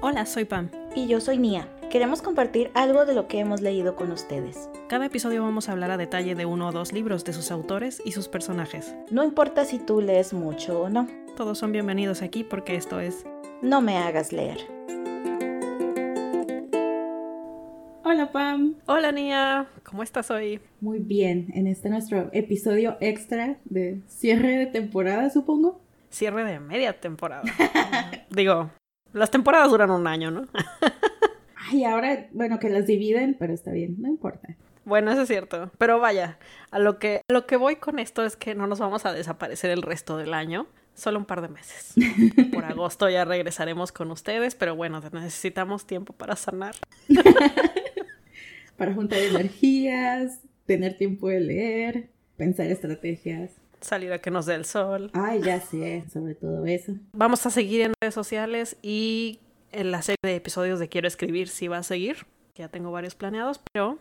Hola, soy Pam. Y yo soy Nia. Queremos compartir algo de lo que hemos leído con ustedes. Cada episodio vamos a hablar a detalle de uno o dos libros de sus autores y sus personajes. No importa si tú lees mucho o no. Todos son bienvenidos aquí porque esto es No me hagas leer. Hola Pam. Hola Nia, ¿cómo estás hoy? Muy bien, en este nuestro episodio extra de cierre de temporada, supongo. Cierre de media temporada. Digo, las temporadas duran un año, ¿no? Ay, ahora, bueno, que las dividen, pero está bien, no importa. Bueno, eso es cierto. Pero vaya, a lo que, a lo que voy con esto es que no nos vamos a desaparecer el resto del año. Solo un par de meses. Por agosto ya regresaremos con ustedes, pero bueno, necesitamos tiempo para sanar. para juntar energías, tener tiempo de leer, pensar estrategias. Salir a que nos dé el sol. Ay, ya sé, sobre todo eso. Vamos a seguir en redes sociales y en la serie de episodios de Quiero Escribir sí va a seguir. Ya tengo varios planeados, pero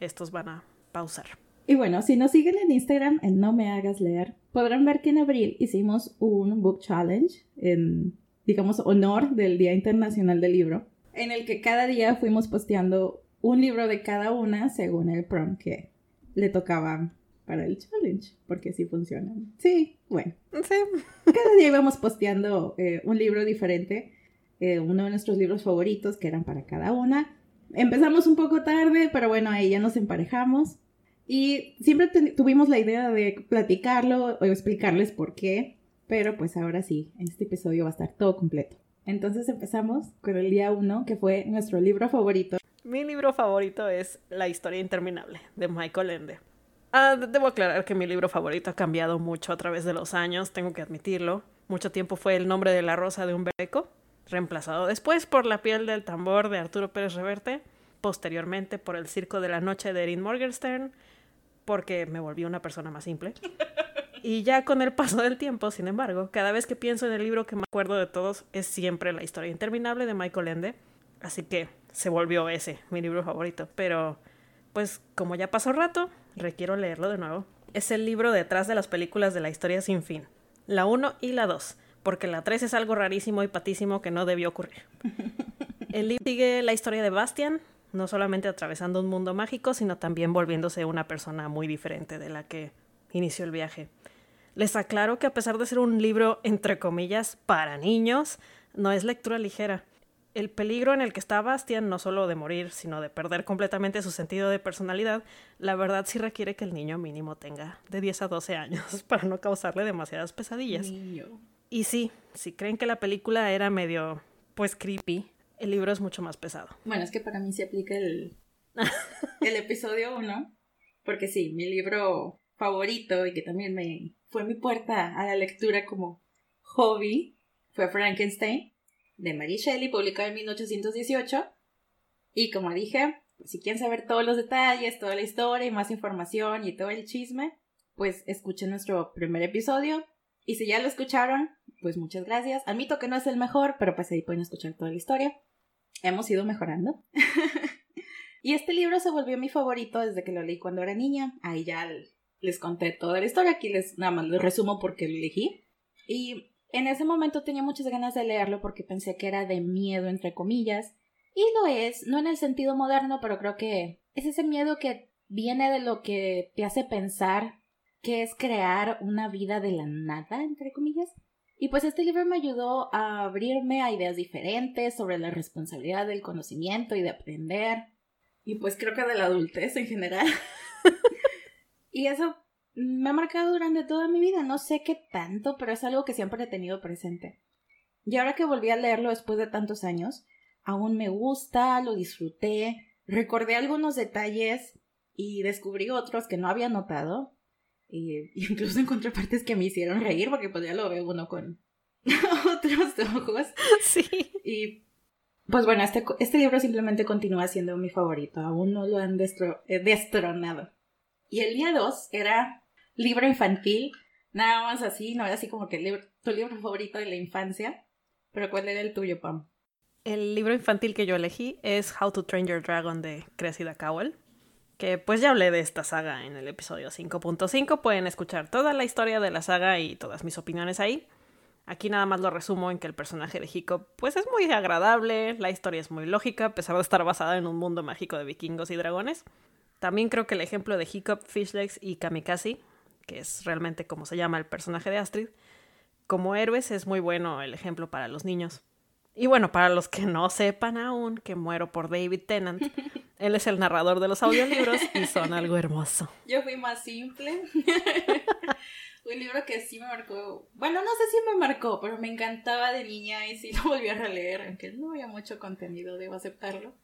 estos van a pausar. Y bueno, si nos siguen en Instagram, en No Me Hagas Leer, podrán ver que en abril hicimos un book challenge en, digamos, honor del Día Internacional del Libro, en el que cada día fuimos posteando un libro de cada una según el prompt que le tocaba para el challenge, porque así funciona. Sí, bueno. Sí. Cada día íbamos posteando eh, un libro diferente, eh, uno de nuestros libros favoritos que eran para cada una. Empezamos un poco tarde, pero bueno, ahí ya nos emparejamos. Y siempre tuvimos la idea de platicarlo o explicarles por qué, pero pues ahora sí, este episodio va a estar todo completo. Entonces empezamos con el día uno, que fue nuestro libro favorito. Mi libro favorito es La historia interminable, de Michael Ende. Ah, debo aclarar que mi libro favorito ha cambiado mucho a través de los años, tengo que admitirlo. Mucho tiempo fue El nombre de la rosa de un beco, reemplazado después por La piel del tambor de Arturo Pérez Reverte, posteriormente por El circo de la noche de Erin Morgenstern, porque me volví una persona más simple. Y ya con el paso del tiempo, sin embargo, cada vez que pienso en el libro que me acuerdo de todos es siempre La historia interminable de Michael Ende, así que se volvió ese mi libro favorito. Pero, pues como ya pasó rato, requiero leerlo de nuevo. Es el libro detrás de las películas de la historia sin fin, la 1 y la 2, porque la 3 es algo rarísimo y patísimo que no debió ocurrir. El libro sigue la historia de Bastian, no solamente atravesando un mundo mágico, sino también volviéndose una persona muy diferente de la que inició el viaje. Les aclaro que a pesar de ser un libro, entre comillas, para niños, no es lectura ligera. El peligro en el que está Bastian, no solo de morir, sino de perder completamente su sentido de personalidad, la verdad sí requiere que el niño mínimo tenga de 10 a 12 años para no causarle demasiadas pesadillas. Niño. Y sí, si creen que la película era medio, pues, creepy, el libro es mucho más pesado. Bueno, es que para mí se aplica el, el episodio 1, porque sí, mi libro favorito y que también me fue mi puerta a la lectura como hobby fue Frankenstein de Mary Shelley, publicado en 1818. Y como dije, pues, si quieren saber todos los detalles, toda la historia y más información y todo el chisme, pues escuchen nuestro primer episodio. Y si ya lo escucharon, pues muchas gracias. Admito que no es el mejor, pero pues ahí pueden escuchar toda la historia. Hemos ido mejorando. y este libro se volvió mi favorito desde que lo leí cuando era niña. Ahí ya les conté toda la historia, aquí les nada más les resumo porque lo elegí. Y en ese momento tenía muchas ganas de leerlo porque pensé que era de miedo, entre comillas. Y lo es, no en el sentido moderno, pero creo que es ese miedo que viene de lo que te hace pensar que es crear una vida de la nada, entre comillas. Y pues este libro me ayudó a abrirme a ideas diferentes sobre la responsabilidad del conocimiento y de aprender. Y pues creo que de la adultez en general. y eso me ha marcado durante toda mi vida. No sé qué tanto, pero es algo que siempre he tenido presente. Y ahora que volví a leerlo después de tantos años, aún me gusta, lo disfruté, recordé algunos detalles y descubrí otros que no había notado. Y incluso encontré partes que me hicieron reír porque pues ya lo veo uno con otros ojos. Sí. Y pues bueno, este, este libro simplemente continúa siendo mi favorito. Aún no lo han destro, eh, destronado. Y el día 2 era libro infantil, nada más así, no era así como que el libro, tu libro favorito de la infancia. Pero ¿cuál era el tuyo, Pam? El libro infantil que yo elegí es How to Train Your Dragon de Cressida Cowell. Que pues ya hablé de esta saga en el episodio 5.5. Pueden escuchar toda la historia de la saga y todas mis opiniones ahí. Aquí nada más lo resumo en que el personaje de Hiccup pues es muy agradable, la historia es muy lógica, a pesar de estar basada en un mundo mágico de vikingos y dragones. También creo que el ejemplo de Hiccup, Fishlegs y Kamikaze, que es realmente como se llama el personaje de Astrid, como héroes es muy bueno el ejemplo para los niños. Y bueno, para los que no sepan aún que muero por David Tennant, él es el narrador de los audiolibros y son algo hermoso. Yo fui más simple. un libro que sí me marcó. Bueno, no sé si me marcó, pero me encantaba de niña y sí lo volví a releer, aunque no había mucho contenido, debo aceptarlo.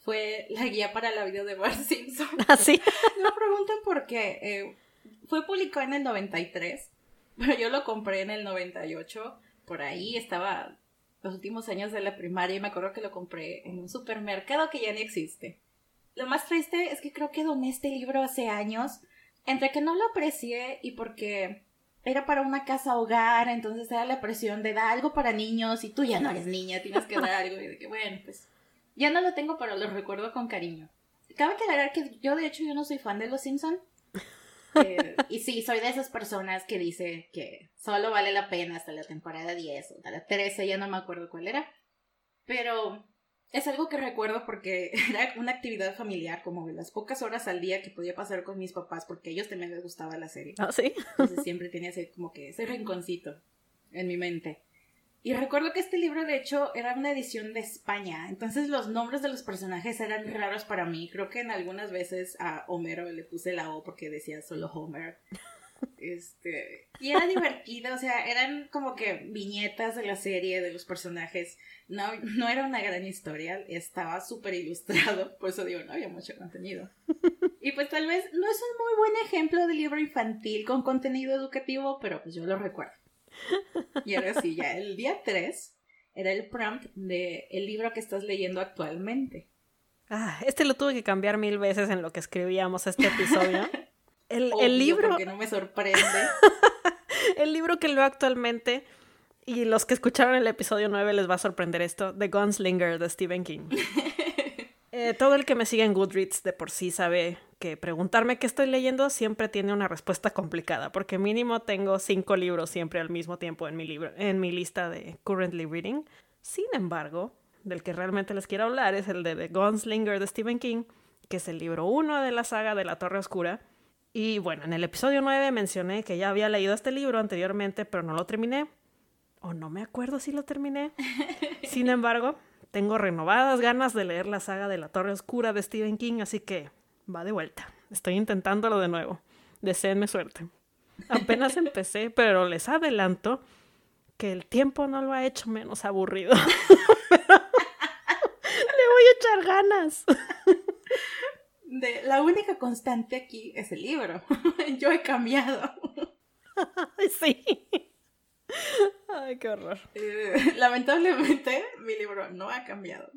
Fue la guía para la vida de Bart Simpson. Así. ¿Ah, no pregunten por qué. Eh, fue publicado en el 93, pero yo lo compré en el 98. Por ahí estaba los últimos años de la primaria y me acuerdo que lo compré en un supermercado que ya ni existe. Lo más triste es que creo que doné este libro hace años entre que no lo aprecié y porque era para una casa hogar, entonces era la presión de dar algo para niños y tú ya no eres niña, tienes que dar algo y de que bueno, pues ya no lo tengo, pero lo recuerdo con cariño. Cabe aclarar que yo de hecho yo no soy fan de Los Simpson. Eh, y sí, soy de esas personas que dice que solo vale la pena hasta la temporada 10 o hasta la 13, ya no me acuerdo cuál era. Pero es algo que recuerdo porque era una actividad familiar, como de las pocas horas al día que podía pasar con mis papás, porque a ellos también les gustaba la serie. Ah, sí. Entonces siempre tenía ese, como que ese rinconcito en mi mente. Y recuerdo que este libro, de hecho, era una edición de España. Entonces los nombres de los personajes eran raros para mí. Creo que en algunas veces a Homero le puse la O porque decía solo Homer. Este, y era divertido, o sea, eran como que viñetas de la serie, de los personajes. No, no era una gran historia, estaba súper ilustrado, por eso digo, no había mucho contenido. Y pues tal vez no es un muy buen ejemplo de libro infantil con contenido educativo, pero pues yo lo recuerdo. Y ahora sí, ya el día 3 era el prompt de el libro que estás leyendo actualmente. Ah, este lo tuve que cambiar mil veces en lo que escribíamos este episodio. El, el libro. Que no me sorprende. el libro que leo actualmente, y los que escucharon el episodio 9 les va a sorprender esto: The Gunslinger de Stephen King. Eh, todo el que me sigue en Goodreads de por sí sabe que preguntarme qué estoy leyendo siempre tiene una respuesta complicada, porque mínimo tengo cinco libros siempre al mismo tiempo en mi, libro, en mi lista de currently reading. Sin embargo, del que realmente les quiero hablar es el de The Gunslinger de Stephen King, que es el libro 1 de la saga de la Torre Oscura y bueno, en el episodio 9 mencioné que ya había leído este libro anteriormente, pero no lo terminé. O no me acuerdo si lo terminé. Sin embargo, tengo renovadas ganas de leer la saga de la Torre Oscura de Stephen King, así que va de vuelta. Estoy intentándolo de nuevo. Deseenme suerte. Apenas empecé, pero les adelanto que el tiempo no lo ha hecho menos aburrido. le voy a echar ganas la única constante aquí es el libro. Yo he cambiado. sí. Ay, qué horror. Eh, lamentablemente, mi libro no ha cambiado.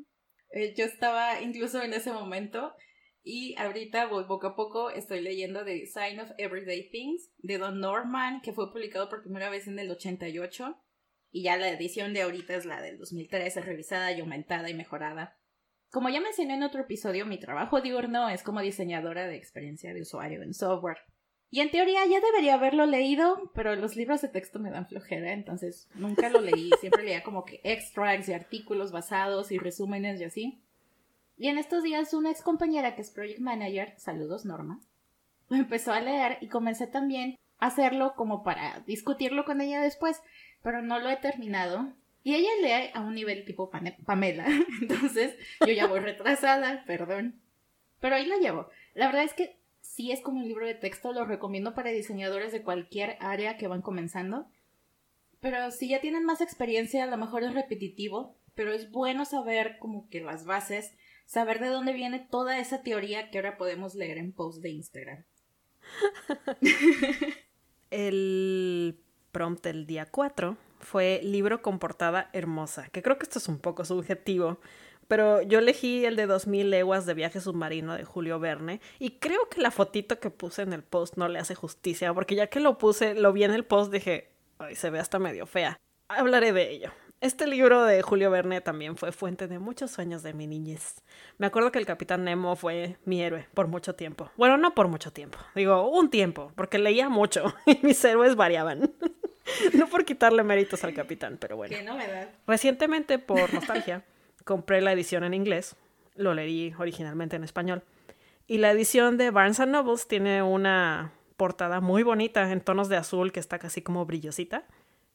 Eh, yo estaba incluso en ese momento y ahorita, poco a poco, estoy leyendo The Sign of Everyday Things de Don Norman, que fue publicado por primera vez en el 88. Y ya la edición de ahorita es la del 2013, revisada y aumentada y mejorada. Como ya mencioné en otro episodio, mi trabajo diurno es como diseñadora de experiencia de usuario en software. Y en teoría ya debería haberlo leído, pero los libros de texto me dan flojera, entonces nunca lo leí. Siempre leía como que extracts y artículos basados y resúmenes y así. Y en estos días una ex compañera que es project manager, saludos Norma, me empezó a leer y comencé también a hacerlo como para discutirlo con ella después, pero no lo he terminado y ella lee a un nivel tipo Pamela. Entonces, yo ya voy retrasada, perdón. Pero ahí la llevo. La verdad es que sí es como un libro de texto, lo recomiendo para diseñadores de cualquier área que van comenzando. Pero si ya tienen más experiencia, a lo mejor es repetitivo, pero es bueno saber como que las bases, saber de dónde viene toda esa teoría que ahora podemos leer en post de Instagram. El prompt del día 4 fue libro con portada hermosa, que creo que esto es un poco subjetivo, pero yo elegí el de 2000 leguas de viaje submarino de Julio Verne y creo que la fotito que puse en el post no le hace justicia, porque ya que lo puse, lo vi en el post, dije, ay, se ve hasta medio fea. Hablaré de ello. Este libro de Julio Verne también fue fuente de muchos sueños de mi niñez. Me acuerdo que el Capitán Nemo fue mi héroe por mucho tiempo. Bueno, no por mucho tiempo, digo un tiempo, porque leía mucho y mis héroes variaban. no por quitarle méritos al capitán, pero bueno. Qué novedad. Recientemente, por nostalgia, compré la edición en inglés. Lo leí originalmente en español. Y la edición de Barnes Nobles tiene una portada muy bonita en tonos de azul que está casi como brillosita.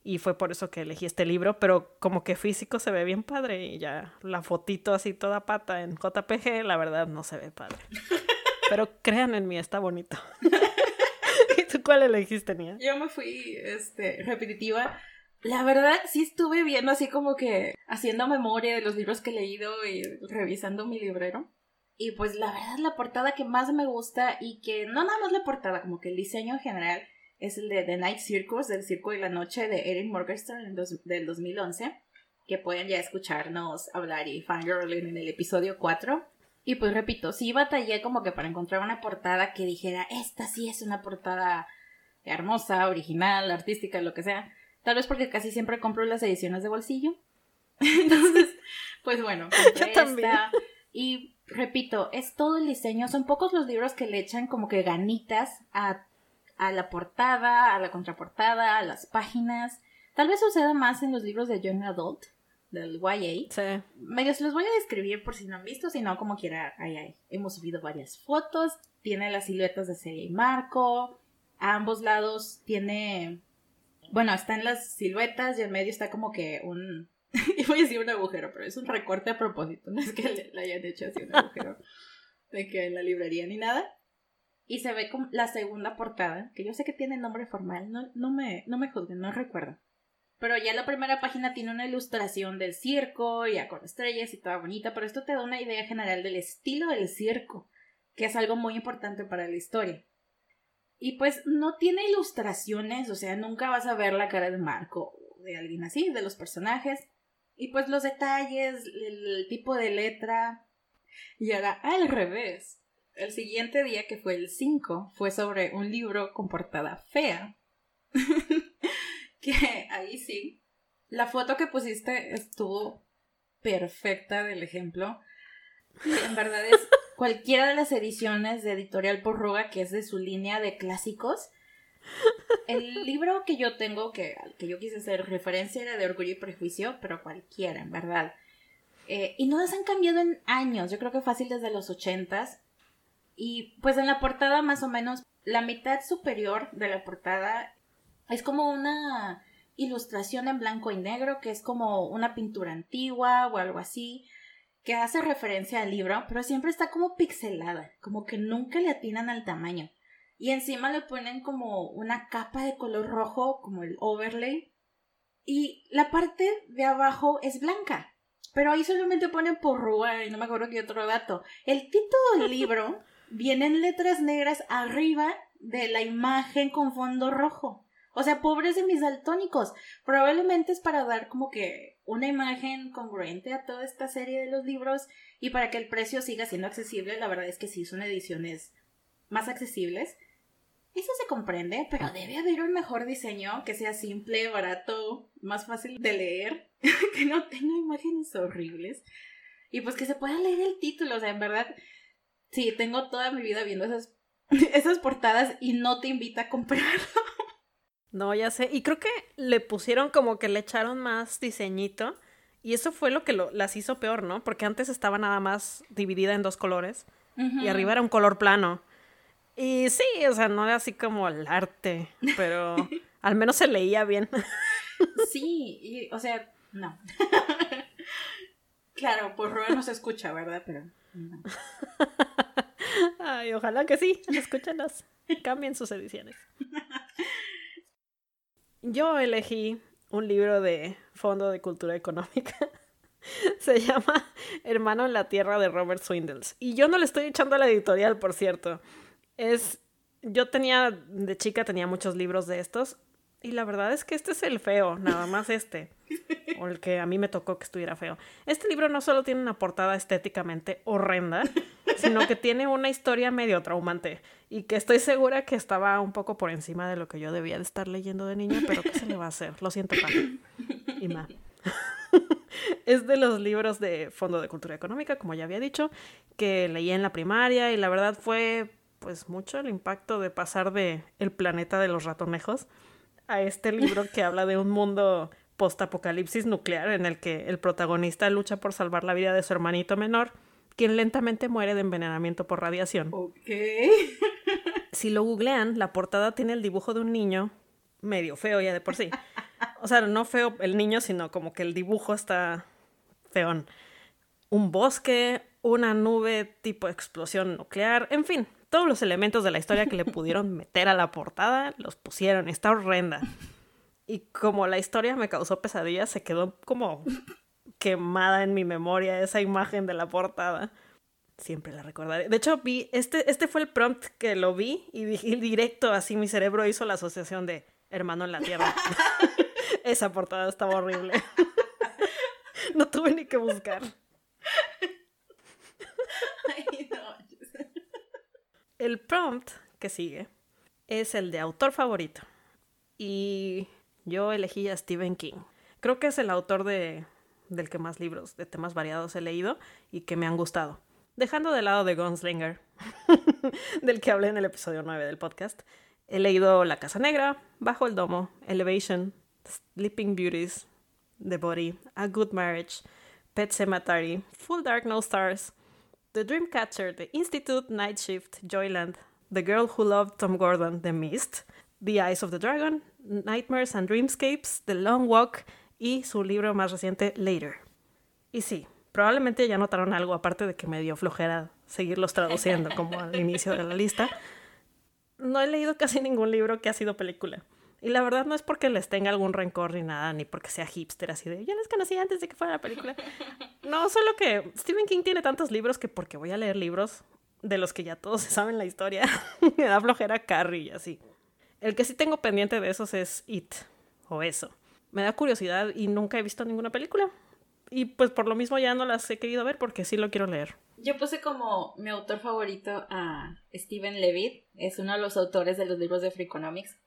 Y fue por eso que elegí este libro, pero como que físico se ve bien padre y ya la fotito así toda pata en JPG, la verdad no se ve padre. Pero crean en mí, está bonito. ¿Y tú cuál elegiste, Nia? Yo me fui este, repetitiva. La verdad, sí estuve viendo así como que haciendo memoria de los libros que he leído y revisando mi librero. Y pues la verdad, la portada que más me gusta y que no nada más la portada, como que el diseño en general es el de The Night Circus, del Circo de la Noche de Erin Morgenstern del 2011, que pueden ya escucharnos hablar y fangirling en el episodio 4. Y pues repito, sí batallé como que para encontrar una portada que dijera, esta sí es una portada hermosa, original, artística, lo que sea. Tal vez porque casi siempre compro las ediciones de bolsillo. Entonces, pues bueno, Yo también. Y repito, es todo el diseño. Son pocos los libros que le echan como que ganitas a, a la portada, a la contraportada, a las páginas. Tal vez suceda más en los libros de Young Adult, del YA. Sí. Medio se los voy a describir por si no han visto, si no, como quiera, ahí, ahí. Hemos subido varias fotos. Tiene las siluetas de serie y marco. A ambos lados tiene. Bueno, están las siluetas y en medio está como que un. Iba a decir un agujero, pero es un recorte a propósito. No es que le, le hayan hecho así un agujero de que en la librería ni nada. Y se ve como la segunda portada, que yo sé que tiene nombre formal, no, no, me, no me juzguen, no recuerdo. Pero ya la primera página tiene una ilustración del circo, ya con estrellas y toda bonita, pero esto te da una idea general del estilo del circo, que es algo muy importante para la historia. Y pues no tiene ilustraciones, o sea, nunca vas a ver la cara de Marco o de alguien así, de los personajes. Y pues los detalles, el tipo de letra. Y ahora al revés. El siguiente día, que fue el 5, fue sobre un libro con portada fea. que ahí sí. La foto que pusiste estuvo perfecta del ejemplo. En verdad es cualquiera de las ediciones de Editorial Porruga, que es de su línea de clásicos. El libro que yo tengo, que, al que yo quise hacer referencia, era de Orgullo y Prejuicio, pero cualquiera, en verdad. Eh, y no las han cambiado en años, yo creo que fácil desde los ochentas. Y pues en la portada más o menos, la mitad superior de la portada es como una ilustración en blanco y negro, que es como una pintura antigua o algo así, que hace referencia al libro, pero siempre está como pixelada, como que nunca le atinan al tamaño. Y encima le ponen como una capa de color rojo, como el overlay. Y la parte de abajo es blanca. Pero ahí solamente ponen porrúa y no me acuerdo qué otro dato. El título del libro viene en letras negras arriba de la imagen con fondo rojo. O sea, pobres de mis daltónicos. Probablemente es para dar como que una imagen congruente a toda esta serie de los libros y para que el precio siga siendo accesible. La verdad es que sí son ediciones más accesibles. Eso se comprende, pero debe haber un mejor diseño que sea simple, barato, más fácil de leer, que no tenga imágenes horribles y pues que se pueda leer el título. O sea, en verdad, sí, tengo toda mi vida viendo esas, esas portadas y no te invita a comprarlo. No, ya sé. Y creo que le pusieron como que le echaron más diseñito. Y eso fue lo que lo, las hizo peor, ¿no? Porque antes estaba nada más dividida en dos colores. Y arriba era un color plano. Y sí, o sea, no era así como el arte. Pero al menos se leía bien. Sí, y, o sea, no. claro, por Roa no se escucha, ¿verdad? Pero no. Ay, ojalá que sí. Escúchanos. Cambien sus ediciones. Yo elegí un libro de Fondo de Cultura Económica. Se llama Hermano en la Tierra de Robert Swindles. Y yo no le estoy echando a la editorial, por cierto. Es. Yo tenía. De chica tenía muchos libros de estos. Y la verdad es que este es el feo, nada más este. O el que a mí me tocó que estuviera feo. Este libro no solo tiene una portada estéticamente horrenda, sino que tiene una historia medio traumante. Y que estoy segura que estaba un poco por encima de lo que yo debía de estar leyendo de niña, pero ¿qué se le va a hacer? Lo siento, pa. Y ma. es de los libros de Fondo de Cultura Económica, como ya había dicho, que leí en la primaria y la verdad fue pues mucho el impacto de pasar de El planeta de los ratonejos a este libro que habla de un mundo post-apocalipsis nuclear en el que el protagonista lucha por salvar la vida de su hermanito menor, quien lentamente muere de envenenamiento por radiación. Ok. Si lo googlean, la portada tiene el dibujo de un niño medio feo ya de por sí. O sea, no feo el niño, sino como que el dibujo está feón. Un bosque, una nube tipo explosión nuclear, en fin, todos los elementos de la historia que le pudieron meter a la portada los pusieron. Está horrenda. Y como la historia me causó pesadillas, se quedó como quemada en mi memoria esa imagen de la portada. Siempre la recordaré. De hecho, vi, este, este fue el prompt que lo vi y, y directo así mi cerebro hizo la asociación de hermano en la tierra. esa portada estaba horrible. no tuve ni que buscar. Ay, no. El prompt que sigue es el de autor favorito. Y yo elegí a Stephen King. Creo que es el autor de, del que más libros de temas variados he leído y que me han gustado. Dejando de lado de Gunslinger, del que hablé en el episodio 9 del podcast, he leído La Casa Negra, Bajo el Domo, Elevation, Sleeping Beauties, The Body, A Good Marriage, Pet Cemetery, Full Dark No Stars, The Dreamcatcher, The Institute, Night Shift, Joyland, The Girl Who Loved Tom Gordon, The Mist, The Eyes of the Dragon, Nightmares and Dreamscapes, The Long Walk y su libro más reciente, Later. Y sí, probablemente ya notaron algo aparte de que me dio flojera seguirlos traduciendo como al inicio de la lista. No he leído casi ningún libro que ha sido película. Y la verdad no es porque les tenga algún rencor ni nada, ni porque sea hipster así de, ya les conocí antes de que fuera la película. No, solo que Stephen King tiene tantos libros que porque voy a leer libros de los que ya todos se saben la historia, me da flojera Carrie y así. El que sí tengo pendiente de esos es It, o eso. Me da curiosidad y nunca he visto ninguna película. Y pues por lo mismo ya no las he querido ver porque sí lo quiero leer. Yo puse como mi autor favorito a Steven Levitt, es uno de los autores de los libros de Freakonomics.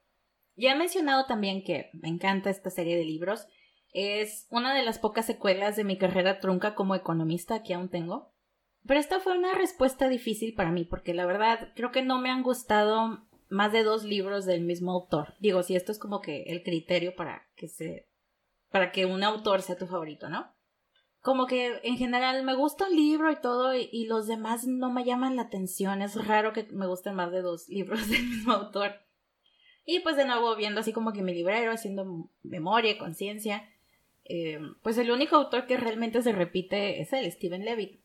Ya he mencionado también que me encanta esta serie de libros. Es una de las pocas secuelas de mi carrera trunca como economista que aún tengo. Pero esta fue una respuesta difícil para mí porque la verdad creo que no me han gustado más de dos libros del mismo autor. Digo, si esto es como que el criterio para que se para que un autor sea tu favorito, ¿no? Como que en general me gusta un libro y todo y, y los demás no me llaman la atención. Es raro que me gusten más de dos libros del mismo autor. Y pues de nuevo viendo así como que mi librero, haciendo memoria, conciencia, eh, pues el único autor que realmente se repite es el Steven Levitt,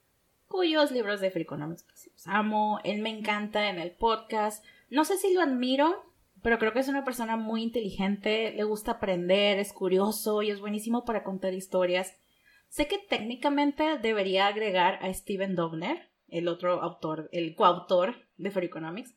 cuyos libros de Freakonomics pues, amo, él me encanta en el podcast, no sé si lo admiro, pero creo que es una persona muy inteligente, le gusta aprender, es curioso y es buenísimo para contar historias. Sé que técnicamente debería agregar a Steven Dobner, el otro autor, el coautor de Freakonomics,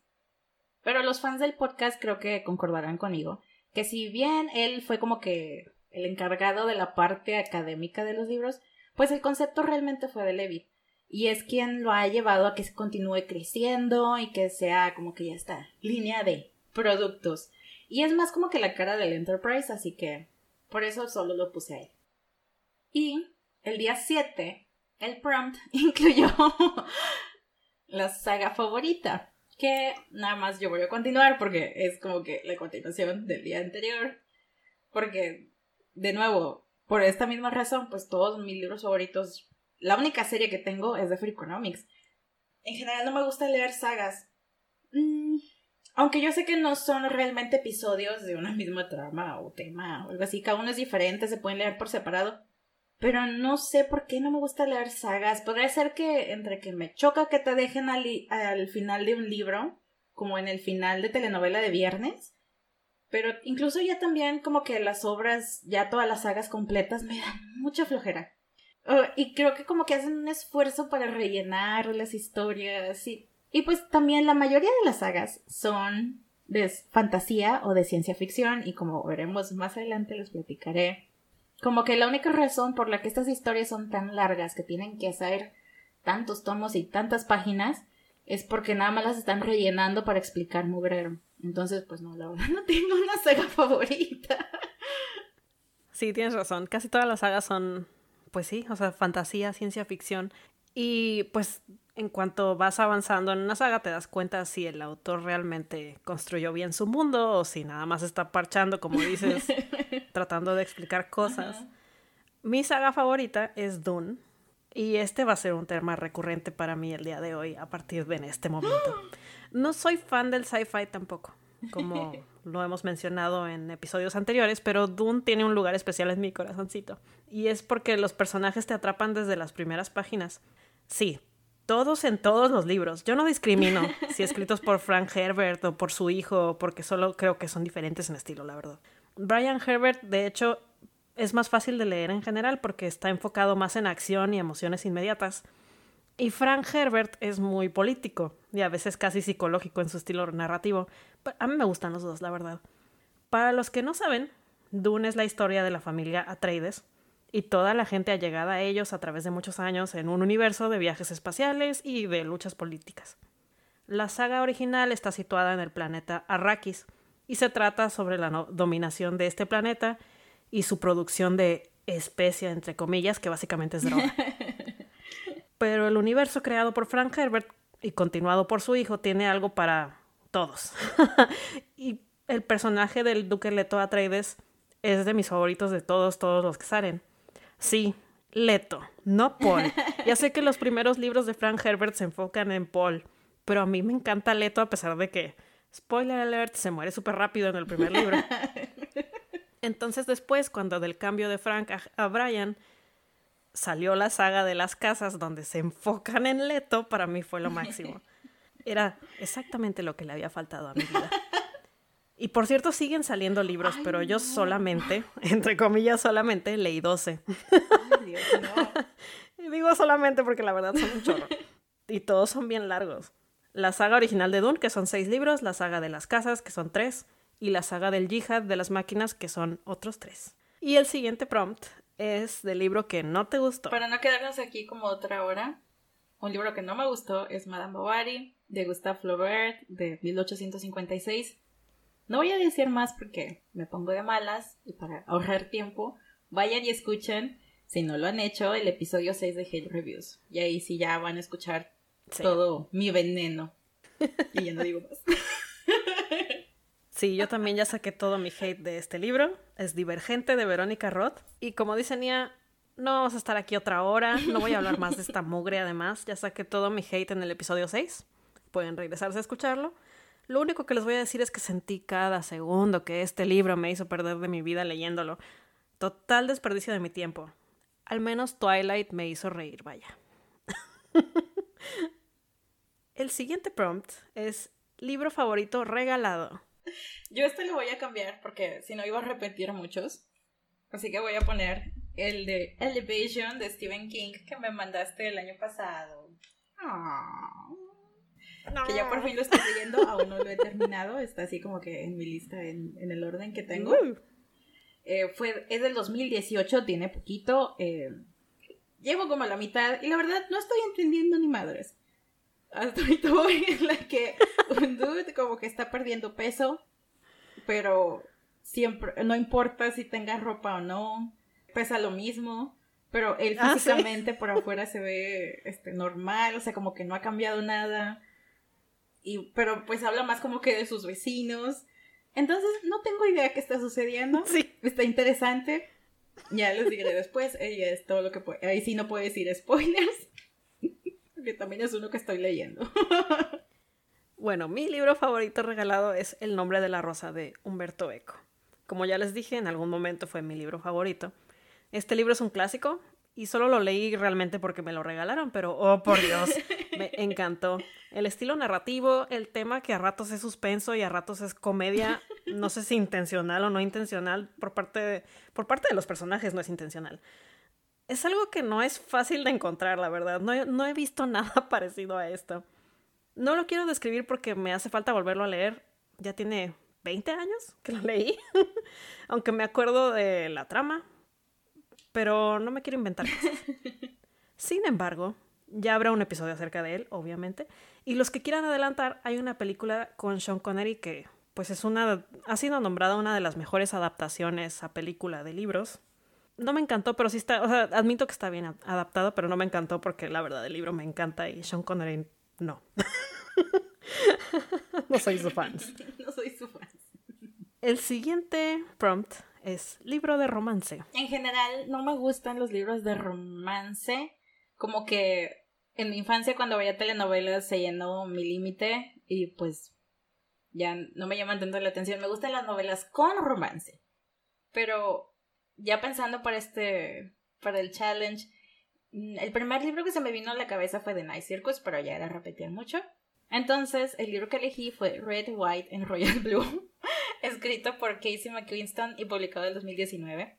pero los fans del podcast creo que concordarán conmigo que si bien él fue como que el encargado de la parte académica de los libros, pues el concepto realmente fue de Levitt. Y es quien lo ha llevado a que se continúe creciendo y que sea como que ya está línea de productos. Y es más como que la cara del Enterprise, así que por eso solo lo puse ahí. Y el día 7, el prompt incluyó la saga favorita que nada más yo voy a continuar porque es como que la continuación del día anterior. Porque, de nuevo, por esta misma razón, pues todos mis libros favoritos, la única serie que tengo es de Freakonomics. En general no me gusta leer sagas. Mm, aunque yo sé que no son realmente episodios de una misma trama o tema o algo así, cada uno es diferente, se pueden leer por separado. Pero no sé por qué no me gusta leer sagas. Podría ser que entre que me choca que te dejen al, al, final de un libro, como en el final de telenovela de viernes. Pero incluso ya también como que las obras, ya todas las sagas completas me dan mucha flojera. Uh, y creo que como que hacen un esfuerzo para rellenar las historias y, y pues también la mayoría de las sagas son de fantasía o de ciencia ficción y como veremos más adelante les platicaré como que la única razón por la que estas historias son tan largas, que tienen que hacer tantos tomos y tantas páginas, es porque nada más las están rellenando para explicar mugrero. Entonces, pues no, la verdad no tengo una saga favorita. Sí, tienes razón. Casi todas las sagas son, pues sí, o sea, fantasía, ciencia ficción. Y pues En cuanto vas avanzando en una saga, te das cuenta si el autor realmente construyó bien su mundo o si nada más está parchando, como dices, tratando de explicar cosas. Mi saga favorita es Dune. Y este va a ser un tema recurrente para mí el día de hoy, a partir de este momento. No soy fan del sci-fi tampoco, como lo hemos mencionado en episodios anteriores, pero Dune tiene un lugar especial en mi corazoncito. Y es porque los personajes te atrapan desde las primeras páginas. Sí, todos en todos los libros. Yo no discrimino si escritos por Frank Herbert o por su hijo, porque solo creo que son diferentes en estilo, la verdad. Brian Herbert, de hecho, es más fácil de leer en general porque está enfocado más en acción y emociones inmediatas. Y Frank Herbert es muy político y a veces casi psicológico en su estilo narrativo. A mí me gustan los dos, la verdad. Para los que no saben, Dune es la historia de la familia Atreides, y toda la gente allegada a ellos a través de muchos años en un universo de viajes espaciales y de luchas políticas. La saga original está situada en el planeta Arrakis y se trata sobre la dominación de este planeta y su producción de especia, entre comillas, que básicamente es droga. Pero el universo creado por Frank Herbert y continuado por su hijo tiene algo para todos. y el personaje del Duque Leto Atreides es de mis favoritos de todos, todos los que salen. Sí, Leto, no Paul. Ya sé que los primeros libros de Frank Herbert se enfocan en Paul, pero a mí me encanta Leto a pesar de que, spoiler alert, se muere súper rápido en el primer libro. Entonces después, cuando del cambio de Frank a, Brian, salió la saga de las casas donde se enfocan en Leto, para mí fue lo máximo. Era exactamente lo que le había faltado a mi vida. Y por cierto, siguen saliendo libros, pero yo solamente, entre comillas, solamente leí 12. y digo solamente porque la verdad son un chorro. Y todos son bien largos. La saga original de Dune, que son seis libros, la saga de las casas, que son tres, y la saga del Jihad de las máquinas, que son otros tres. Y el siguiente prompt es del libro que no te gustó. Para no quedarnos aquí como otra hora, un libro que no me gustó es Madame Bovary, de Gustave Flaubert, de 1856 no voy a decir más porque me pongo de malas y para ahorrar tiempo, vayan y escuchen, si no lo han hecho, el episodio 6 de Hate Reviews. Y ahí sí ya van a escuchar todo mi veneno. Y ya no digo más. Sí, yo también ya saqué todo mi hate de este libro. Es Divergente de Verónica Roth. Y como dice Nia, no vamos a estar aquí otra hora. No voy a hablar más de esta mugre además. Ya saqué todo mi hate en el episodio 6. Pueden regresarse a escucharlo. Lo único que les voy a decir es que sentí cada segundo que este libro me hizo perder de mi vida leyéndolo. Total desperdicio de mi tiempo. Al menos Twilight me hizo reír, vaya. El siguiente prompt es libro favorito regalado. Yo este lo voy a cambiar porque si no iba a repetir muchos. Así que voy a poner el de Elevation de Stephen King que me mandaste el año pasado. Ah. Que ya por fin lo estoy leyendo, aún no lo he terminado, está así como que en mi lista, en, el orden que tengo. Eh, fue, es del 2018, tiene poquito. Eh, llevo como a la mitad y la verdad no estoy entendiendo ni madres. Hasta ahorita voy en la que un dude como que está perdiendo peso, pero siempre, no importa si tenga ropa o no, pesa lo mismo, pero él ah, físicamente por afuera se ve este, normal, o sea, como que no ha cambiado nada y, pero pues habla más como que de sus vecinos. Entonces, no tengo idea qué está sucediendo. Sí. Está interesante. Ya les diré después. Ella es todo lo que puede. Ahí sí no puedo decir spoilers. Porque también es uno que estoy leyendo. bueno, mi libro favorito regalado es El nombre de la rosa de Humberto Eco. Como ya les dije, en algún momento fue mi libro favorito. Este libro es un clásico y solo lo leí realmente porque me lo regalaron, pero oh por Dios, me encantó. El estilo narrativo, el tema que a ratos es suspenso y a ratos es comedia, no sé si intencional o no intencional, por parte de, por parte de los personajes no es intencional. Es algo que no es fácil de encontrar, la verdad. No no he visto nada parecido a esto. No lo quiero describir porque me hace falta volverlo a leer. Ya tiene 20 años que lo leí, aunque me acuerdo de la trama, pero no me quiero inventar cosas. Sin embargo, ya habrá un episodio acerca de él, obviamente. Y los que quieran adelantar, hay una película con Sean Connery que pues es una ha sido nombrada una de las mejores adaptaciones a película de libros. no me encantó, pero sí está, o sea, admito que está bien adaptado, pero no me encantó porque la verdad el libro me encanta y Sean Connery no. no soy su fan. No soy su fan. El siguiente prompt es libro de romance. En general, no me gustan los libros de romance. Como que en mi infancia, cuando veía telenovelas, se llenó mi límite y pues ya no me llaman tanto la atención. Me gustan las novelas con romance. Pero ya pensando para este, para el challenge, mm, el primer libro que se me vino a la cabeza fue The Night Circus, pero ya era repetir mucho. Entonces, el libro que elegí fue Red, White and Royal Blue, escrito por Casey McQuiston y publicado en 2019.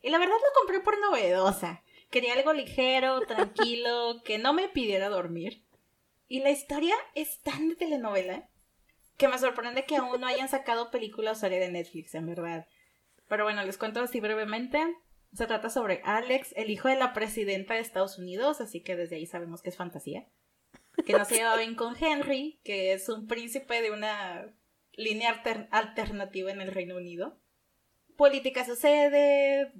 Y la verdad lo compré por novedosa. Quería algo ligero, tranquilo, que no me pidiera dormir. Y la historia es tan de telenovela que me sorprende que aún no hayan sacado película o serie de Netflix, en verdad. Pero bueno, les cuento así brevemente. Se trata sobre Alex, el hijo de la presidenta de Estados Unidos, así que desde ahí sabemos que es fantasía. Que no se lleva bien con Henry, que es un príncipe de una línea alternativa en el Reino Unido. Política sucede,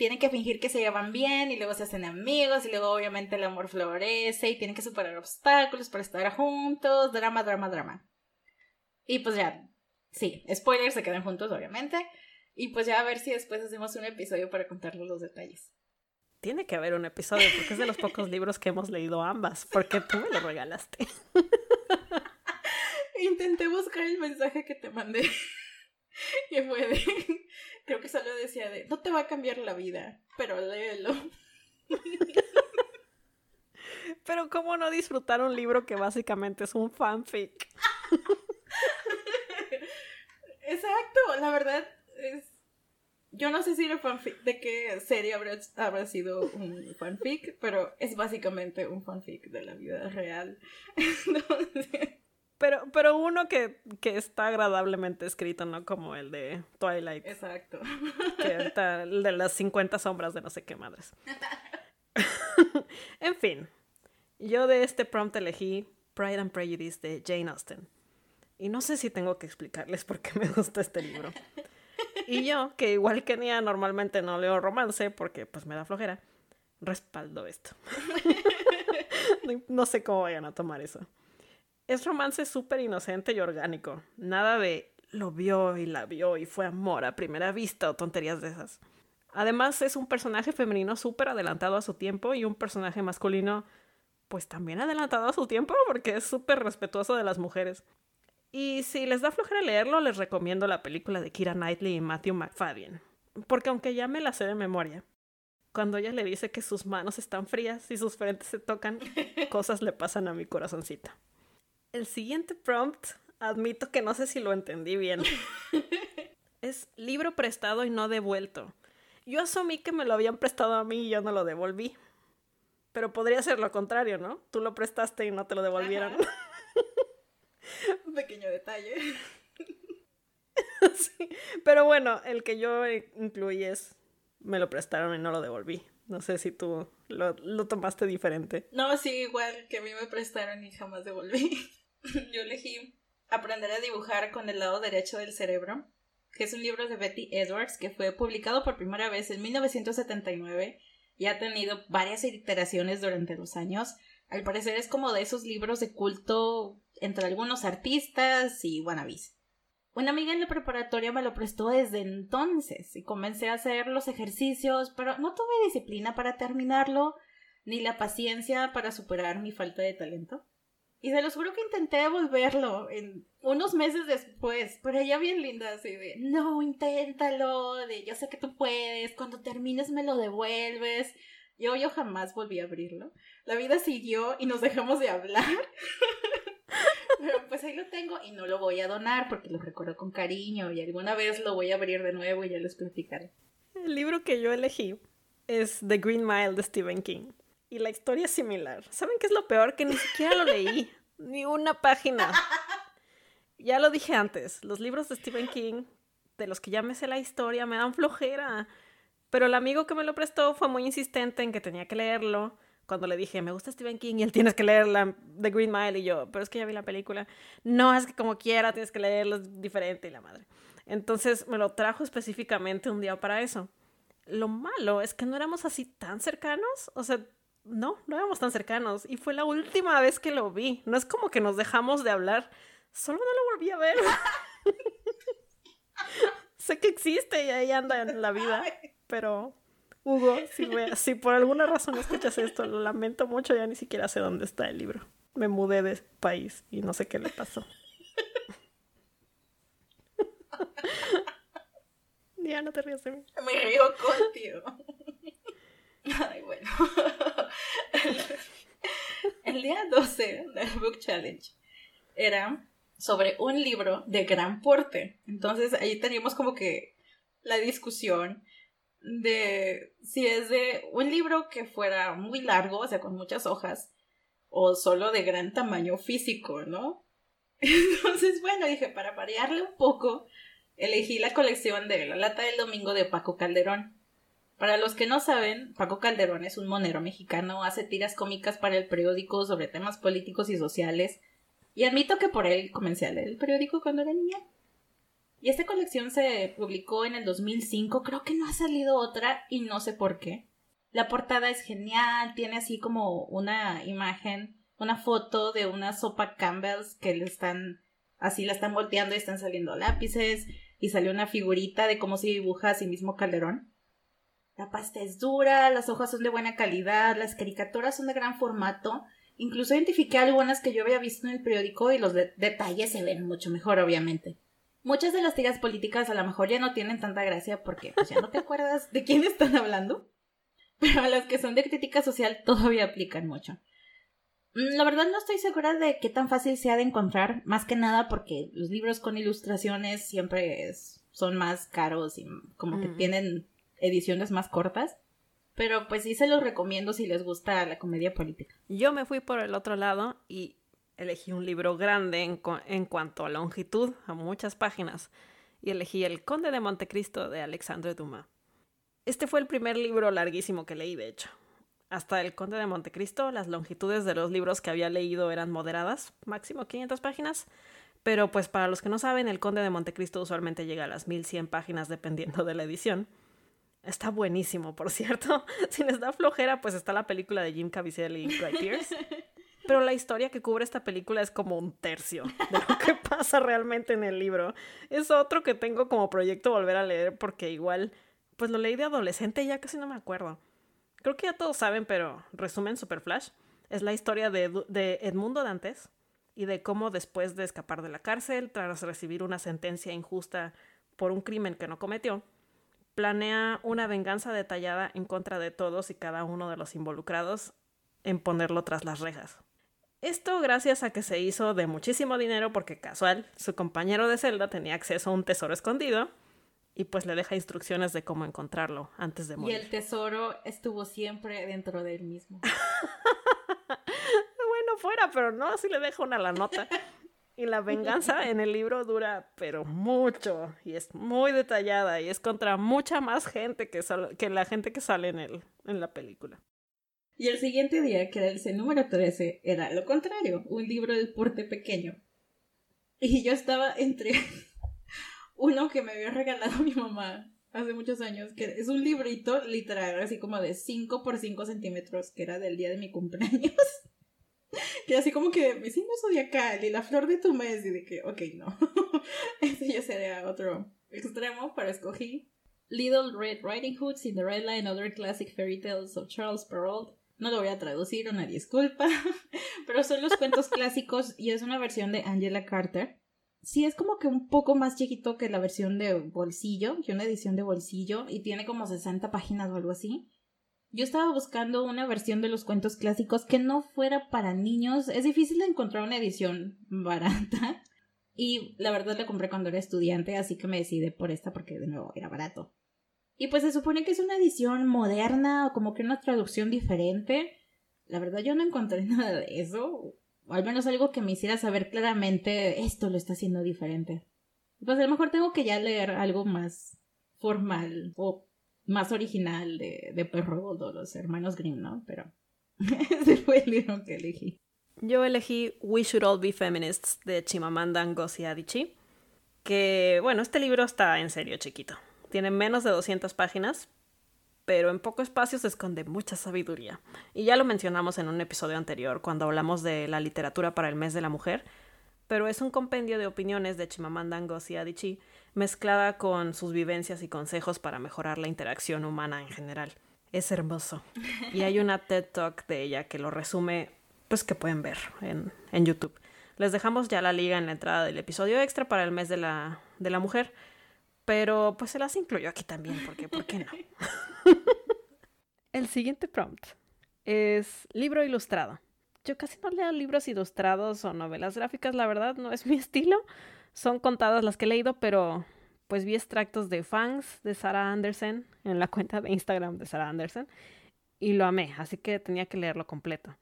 tienen que fingir que se llevan bien y luego se hacen amigos y luego obviamente el amor florece y tienen que superar obstáculos para estar juntos, drama, drama, drama. Y pues ya, sí, spoilers, se quedan juntos obviamente. Y pues ya a ver si después hacemos un episodio para contarles los detalles. Tiene que haber un episodio porque es de los pocos libros que hemos leído ambas, porque tú me lo regalaste. Intenté buscar el mensaje que te mandé. Y fue de. Creo que solo decía de. No te va a cambiar la vida, pero léelo. Pero, ¿cómo no disfrutar un libro que básicamente es un fanfic? Exacto, la verdad es yo no sé si el fanfic de qué serie habrá, habrá sido un fanfic, pero es básicamente un fanfic de la vida real. Pero, pero uno que, que, está agradablemente escrito, ¿no? Como el de Twilight. Exacto. Que el de las 50 sombras de no sé qué madres. en fin, yo de este prompt elegí Pride and Prejudice de Jane Austen. Y no sé si tengo que explicarles por qué me gusta este libro. Y yo, que igual que Nia normalmente no leo romance porque pues me da flojera, respaldo esto. no sé cómo vayan a tomar eso. Es romance súper inocente y orgánico. Nada de lo vio y la vio y fue amor a primera vista o tonterías de esas. Además es un personaje femenino súper adelantado a su tiempo y un personaje masculino pues también adelantado a su tiempo porque es súper respetuoso de las mujeres. Y si les da flojera leerlo, les recomiendo la película de Kira Knightley y Matthew McFadden. Porque aunque ya me la sé de memoria, cuando ella le dice que sus manos están frías y sus frentes se tocan, cosas le pasan a mi corazoncito. El siguiente prompt, admito que no sé si lo entendí bien. Es libro prestado y no devuelto. Yo asumí que me lo habían prestado a mí y yo no lo devolví. Pero podría ser lo contrario, ¿no? Tú lo prestaste y no te lo devolvieron. Un pequeño detalle. Pero bueno, el que yo incluí es, me lo prestaron y no lo devolví. No sé si tú lo, lo tomaste diferente. No, sí, igual que a mí me prestaron y jamás devolví. yo elegí Aprender a dibujar con el lado derecho del cerebro, que es un libro de Betty Edwards que fue publicado por primera vez en 1979 y ha tenido varias iteraciones durante los años. Al parecer es como de esos libros de culto entre algunos artistas y wannabes. Una amiga en la preparatoria me lo prestó desde entonces y comencé a hacer los ejercicios, pero no tuve disciplina para terminarlo, ni la paciencia para superar mi falta de talento. Y se los juro que intenté devolverlo en unos meses después, pero ella bien linda, así de, no, inténtalo, de, yo sé que tú puedes, cuando termines me lo devuelves. Yo, yo jamás volví a abrirlo. La vida siguió y nos dejamos de hablar. Pero pues ahí lo tengo y no lo voy a donar porque lo recuerdo con cariño y alguna vez lo voy a abrir de nuevo y ya les platicaré. El libro que yo elegí es The Green Mile de Stephen King. Y la historia es similar. ¿Saben qué es lo peor? Que ni siquiera lo leí. ni una página. Ya lo dije antes. Los libros de Stephen King, de los que ya me sé la historia, me dan flojera. Pero el amigo que me lo prestó fue muy insistente en que tenía que leerlo cuando le dije, me gusta Stephen King y él tienes que leer la The Green Mile y yo, pero es que ya vi la película. No, es que como quiera tienes que leerlo, es diferente y la madre. Entonces me lo trajo específicamente un día para eso. lo malo es que no éramos así tan cercanos. O sea, no, no éramos tan cercanos. Y fue la última vez que lo vi. No es como que nos dejamos de hablar. Solo no lo volví a ver. sé que existe y ahí anda en la vida. Pero, Hugo, si, si por alguna razón escuchas esto, lo lamento mucho. Ya ni siquiera sé dónde está el libro. Me mudé de país y no sé qué le pasó. ya no te rías de mí. Me río contigo. Ay, bueno. El día 12 del Book Challenge era sobre un libro de gran porte. Entonces ahí teníamos como que la discusión de si es de un libro que fuera muy largo, o sea, con muchas hojas, o solo de gran tamaño físico, ¿no? Entonces, bueno, dije, para variarle un poco, elegí la colección de La Lata del Domingo de Paco Calderón. Para los que no saben, Paco Calderón es un monero mexicano, hace tiras cómicas para el periódico sobre temas políticos y sociales, y admito que por él comencé a leer el periódico cuando era niña. Y esta colección se publicó en el 2005, creo que no ha salido otra y no sé por qué. La portada es genial, tiene así como una imagen, una foto de una sopa Campbell's que le están, así la están volteando y están saliendo lápices y salió una figurita de cómo se dibuja a sí mismo Calderón. La pasta es dura, las hojas son de buena calidad, las caricaturas son de gran formato. Incluso identifiqué algunas que yo había visto en el periódico y los detalles se ven mucho mejor, obviamente. Muchas de las tiras políticas a lo mejor ya no tienen tanta gracia porque pues, ya no te acuerdas de quién están hablando, pero a las que son de crítica social todavía aplican mucho. Mm, la verdad no estoy segura de qué tan fácil sea de encontrar, más que nada porque los libros con ilustraciones siempre son más caros y como que tienen ediciones más cortas. Pero pues sí se los recomiendo si les gusta la comedia política. Yo me fui por el otro lado y elegí un libro grande en, cuanto a longitud, a muchas páginas, y elegí El Conde de Montecristo de Alexandre Dumas. Este fue el primer libro larguísimo que leí, de hecho. Hasta El Conde de Montecristo, las longitudes de los libros que había leído eran moderadas, máximo 500 páginas, pero pues para los que no saben, El Conde de Montecristo usualmente llega a las 1100 páginas dependiendo de la edición. Está buenísimo, por cierto. Si les da flojera, pues está la película de Jim Caviezel y Guy Pearce. Pero la historia que cubre esta película es como un tercio de lo que pasa realmente en el libro. Es otro que tengo como proyecto volver a leer porque igual, pues lo leí de adolescente y ya casi no me acuerdo. Creo que ya todos saben, pero resumen super flash. Es la historia de, de Edmundo Dantes y de cómo después de escapar de la cárcel, tras recibir una sentencia injusta por un crimen que no cometió, planea una venganza detallada en contra de todos y cada uno de los involucrados en ponerlo tras las rejas. Esto gracias a que se hizo de muchísimo dinero porque casual, su compañero de celda tenía acceso a un tesoro escondido y pues le deja instrucciones de cómo encontrarlo antes de morir. Y el tesoro estuvo siempre dentro de él mismo. bueno, fuera, pero no, así le deja una la nota. Y la venganza en el libro dura, pero mucho, y es muy detallada, y es contra mucha más gente que, que la gente que sale en, el, en la película. Y el siguiente día, que era el número 13, era lo contrario, un libro de porte pequeño. Y yo estaba entre uno que me había regalado mi mamá hace muchos años, que es un librito literal, así como de 5 por 5 centímetros, que era del día de mi cumpleaños. que así como que mi signo zodiacal y la flor de tu mes y de que, ok, no. Ese ya sería otro extremo, pero escogí Little Red Riding Hood, Cinderella and Other Classic Fairy Tales of Charles Perrault. No lo voy a traducir, una disculpa, pero son los cuentos clásicos y es una versión de Angela Carter. Sí, es como que un poco más chiquito que la versión de bolsillo, que una edición de bolsillo, y tiene como 60 páginas o algo así. Yo estaba buscando una versión de los cuentos clásicos que no fuera para niños. Es difícil encontrar una edición barata. Y la verdad la compré cuando era estudiante, así que me decidí por esta porque de nuevo era barato. Y pues se supone que es una edición moderna o como que una traducción diferente. La verdad yo no encontré nada de eso. O al menos algo que me hiciera saber claramente esto lo está haciendo diferente. Pues a lo mejor tengo que ya leer algo más formal o más original de, de Perro o los hermanos Grimm, ¿no? Pero ese fue el libro que elegí. Yo elegí We Should All Be Feminists de Chimamanda Ngozi Adichie, que, bueno, este libro está en serio chiquito. Tiene menos de 200 páginas, pero en poco espacio se esconde mucha sabiduría. Y ya lo mencionamos en un episodio anterior, cuando hablamos de la literatura para el mes de la mujer, pero es un compendio de opiniones de Chimamanda Ngozi Adichie mezclada con sus vivencias y consejos para mejorar la interacción humana en general. Es hermoso. Y hay una TED Talk de ella que lo resume, pues que pueden ver en, en YouTube. Les dejamos ya la liga en la entrada del episodio extra para el mes de la, de la mujer, pero pues se las incluyo aquí también, porque ¿por qué no? el siguiente prompt es libro ilustrado yo casi no leo libros ilustrados o novelas gráficas, la verdad, no es mi estilo. Son contadas las que he leído, pero pues vi extractos de fans de Sarah Anderson en la cuenta de Instagram de Sarah Anderson y lo amé, así que tenía que leerlo completo.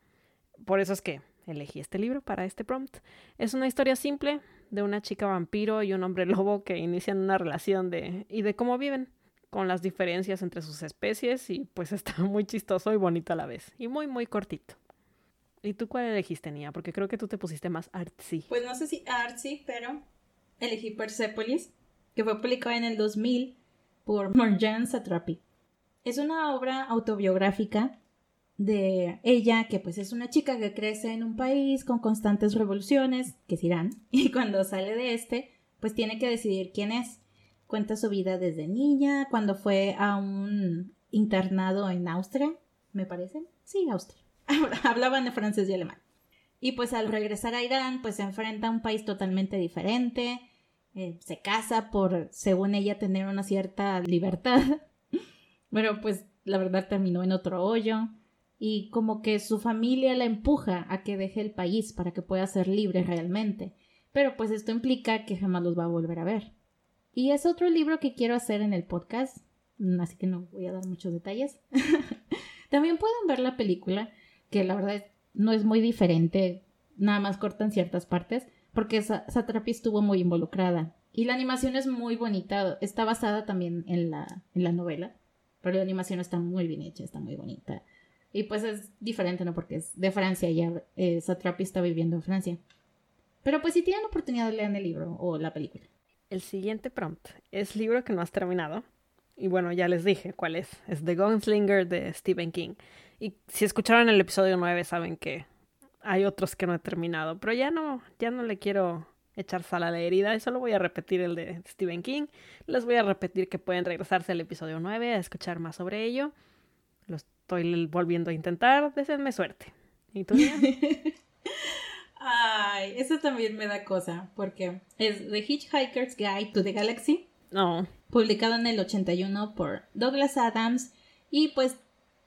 Por eso es que elegí este libro para este prompt. Es una historia simple de una chica vampiro y un hombre lobo que inician una relación de y de cómo viven con las diferencias entre sus especies y pues está muy chistoso y bonito a la vez y muy muy cortito. ¿Y tú cuál elegiste, Nia? Porque creo que tú te pusiste más artsy. Pues no sé si artsy, pero elegí Persepolis, que fue publicada en el 2000 por Marjane Satrapi. Es una obra autobiográfica de ella, que pues es una chica que crece en un país con constantes revoluciones, que es Irán, y cuando sale de este, pues tiene que decidir quién es. Cuenta su vida desde niña, cuando fue a un internado en Austria, me parece. Sí, Austria hablaban de francés y alemán. Y pues al regresar a Irán, pues se enfrenta a un país totalmente diferente, eh, se casa por, según ella, tener una cierta libertad, pero pues la verdad terminó en otro hoyo y como que su familia la empuja a que deje el país para que pueda ser libre realmente, pero pues esto implica que jamás los va a volver a ver. Y es otro libro que quiero hacer en el podcast, así que no voy a dar muchos detalles. También pueden ver la película, que la verdad no es muy diferente, nada más cortan ciertas partes, porque Satrapi estuvo muy involucrada. Y la animación es muy bonita, está basada también en la, en la novela, pero la animación está muy bien hecha, está muy bonita. Y pues es diferente, ¿no? Porque es de Francia, ya eh, Satrapi está viviendo en Francia. Pero pues si tienen oportunidad, lean el libro o la película. El siguiente prompt es libro que no has terminado. Y bueno, ya les dije cuál es. Es The Gunslinger de Stephen King. Y si escucharon el episodio 9 saben que hay otros que no he terminado, pero ya no, ya no le quiero echar sal a la herida y solo voy a repetir el de Stephen King. Les voy a repetir que pueden regresarse al episodio 9 a escuchar más sobre ello. Lo estoy volviendo a intentar, deseenme suerte. ¿Y tú? Ay, eso también me da cosa, porque es The Hitchhiker's Guide to the Galaxy. No. Publicado en el 81 por Douglas Adams y pues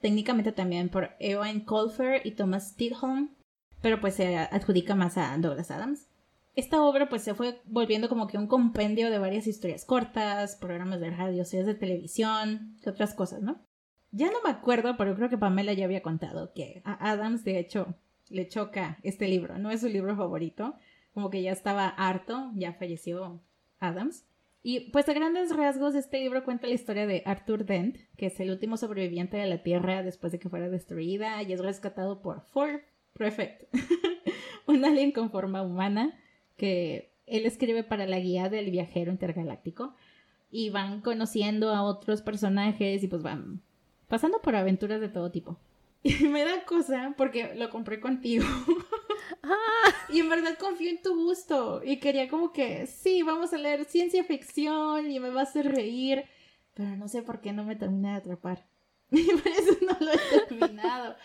técnicamente también por Eoin Colfer y Thomas Stidholm, pero pues se adjudica más a Douglas Adams. Esta obra pues se fue volviendo como que un compendio de varias historias cortas, programas de radio, series de televisión y otras cosas, ¿no? Ya no me acuerdo, pero creo que Pamela ya había contado que a Adams de hecho le choca este libro, no es su libro favorito, como que ya estaba harto, ya falleció Adams. Y pues a grandes rasgos este libro cuenta la historia de Arthur Dent, que es el último sobreviviente de la Tierra después de que fuera destruida y es rescatado por Ford Prefect, un alien con forma humana que él escribe para la guía del viajero intergaláctico y van conociendo a otros personajes y pues van pasando por aventuras de todo tipo. Y me da cosa porque lo compré contigo. Y en verdad confío en tu gusto. Y quería como que, sí, vamos a leer ciencia ficción y me va a hacer reír. Pero no sé por qué no me termina de atrapar. Y por eso no lo he terminado.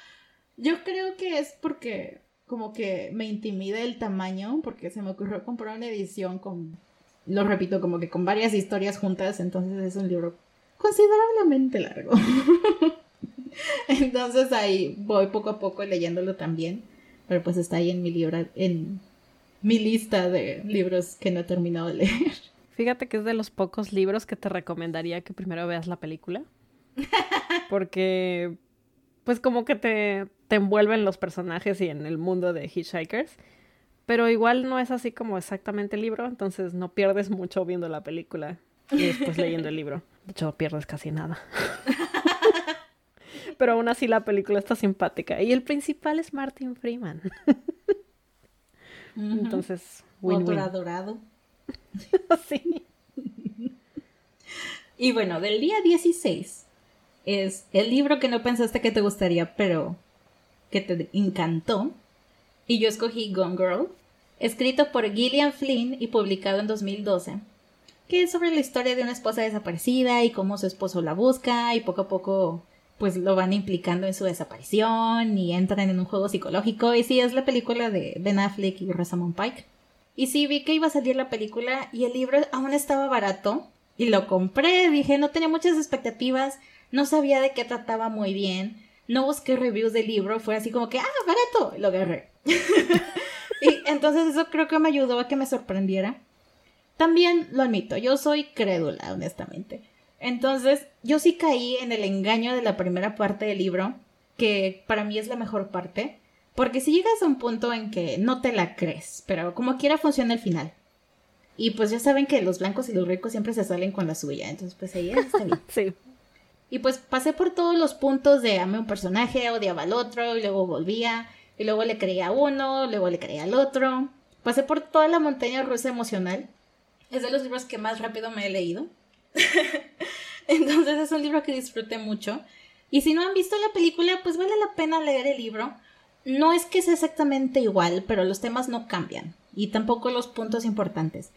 Yo creo que es porque como que me intimida el tamaño, porque se me ocurrió comprar una edición con, lo repito, como que con varias historias juntas, entonces es un libro considerablemente largo. entonces ahí voy poco a poco leyéndolo también. Pero pues está ahí en mi libro, en mi lista de libros que no he terminado de leer. Fíjate que es de los pocos libros que te recomendaría que primero veas la película. Porque, pues como que te, te envuelven los personajes y en el mundo de Hitchhikers. Pero igual no es así como exactamente el libro, entonces no pierdes mucho viendo la película y después leyendo el libro. De hecho, pierdes casi nada. pero aún así la película está simpática. Y el principal es Martin Freeman. Entonces, win adorado. sí. Y bueno, del día 16, es el libro que no pensaste que te gustaría, pero que te encantó. Y yo escogí Gone Girl, escrito por Gillian Flynn y publicado en 2012, que es sobre la historia de una esposa desaparecida y cómo su esposo la busca y poco a poco pues lo van implicando en su desaparición y entran en un juego psicológico. Y sí, es la película de Ben Affleck y Rosamund Pike. Y sí, vi que iba a salir la película y el libro aún estaba barato y lo compré. Dije, no tenía muchas expectativas, no sabía de qué trataba muy bien, no busqué reviews del libro, fue así como que, ah, barato, lo agarré. y entonces eso creo que me ayudó a que me sorprendiera. También lo admito, yo soy crédula, honestamente. Entonces, yo sí caí en el engaño de la primera parte del libro, que para mí es la mejor parte, porque si llegas a un punto en que no te la crees, pero como quiera funciona el final. Y pues ya saben que los blancos y los ricos siempre se salen con la suya, entonces pues ahí está bien. sí. Y pues pasé por todos los puntos de amé un personaje, odiaba al otro, y luego volvía, y luego le creía a uno, luego le creía al otro. Pasé por toda la montaña rusa emocional. Es de los libros que más rápido me he leído. Entonces es un libro que disfruté mucho. Y si no han visto la película, pues vale la pena leer el libro. No es que sea exactamente igual, pero los temas no cambian. Y tampoco los puntos importantes.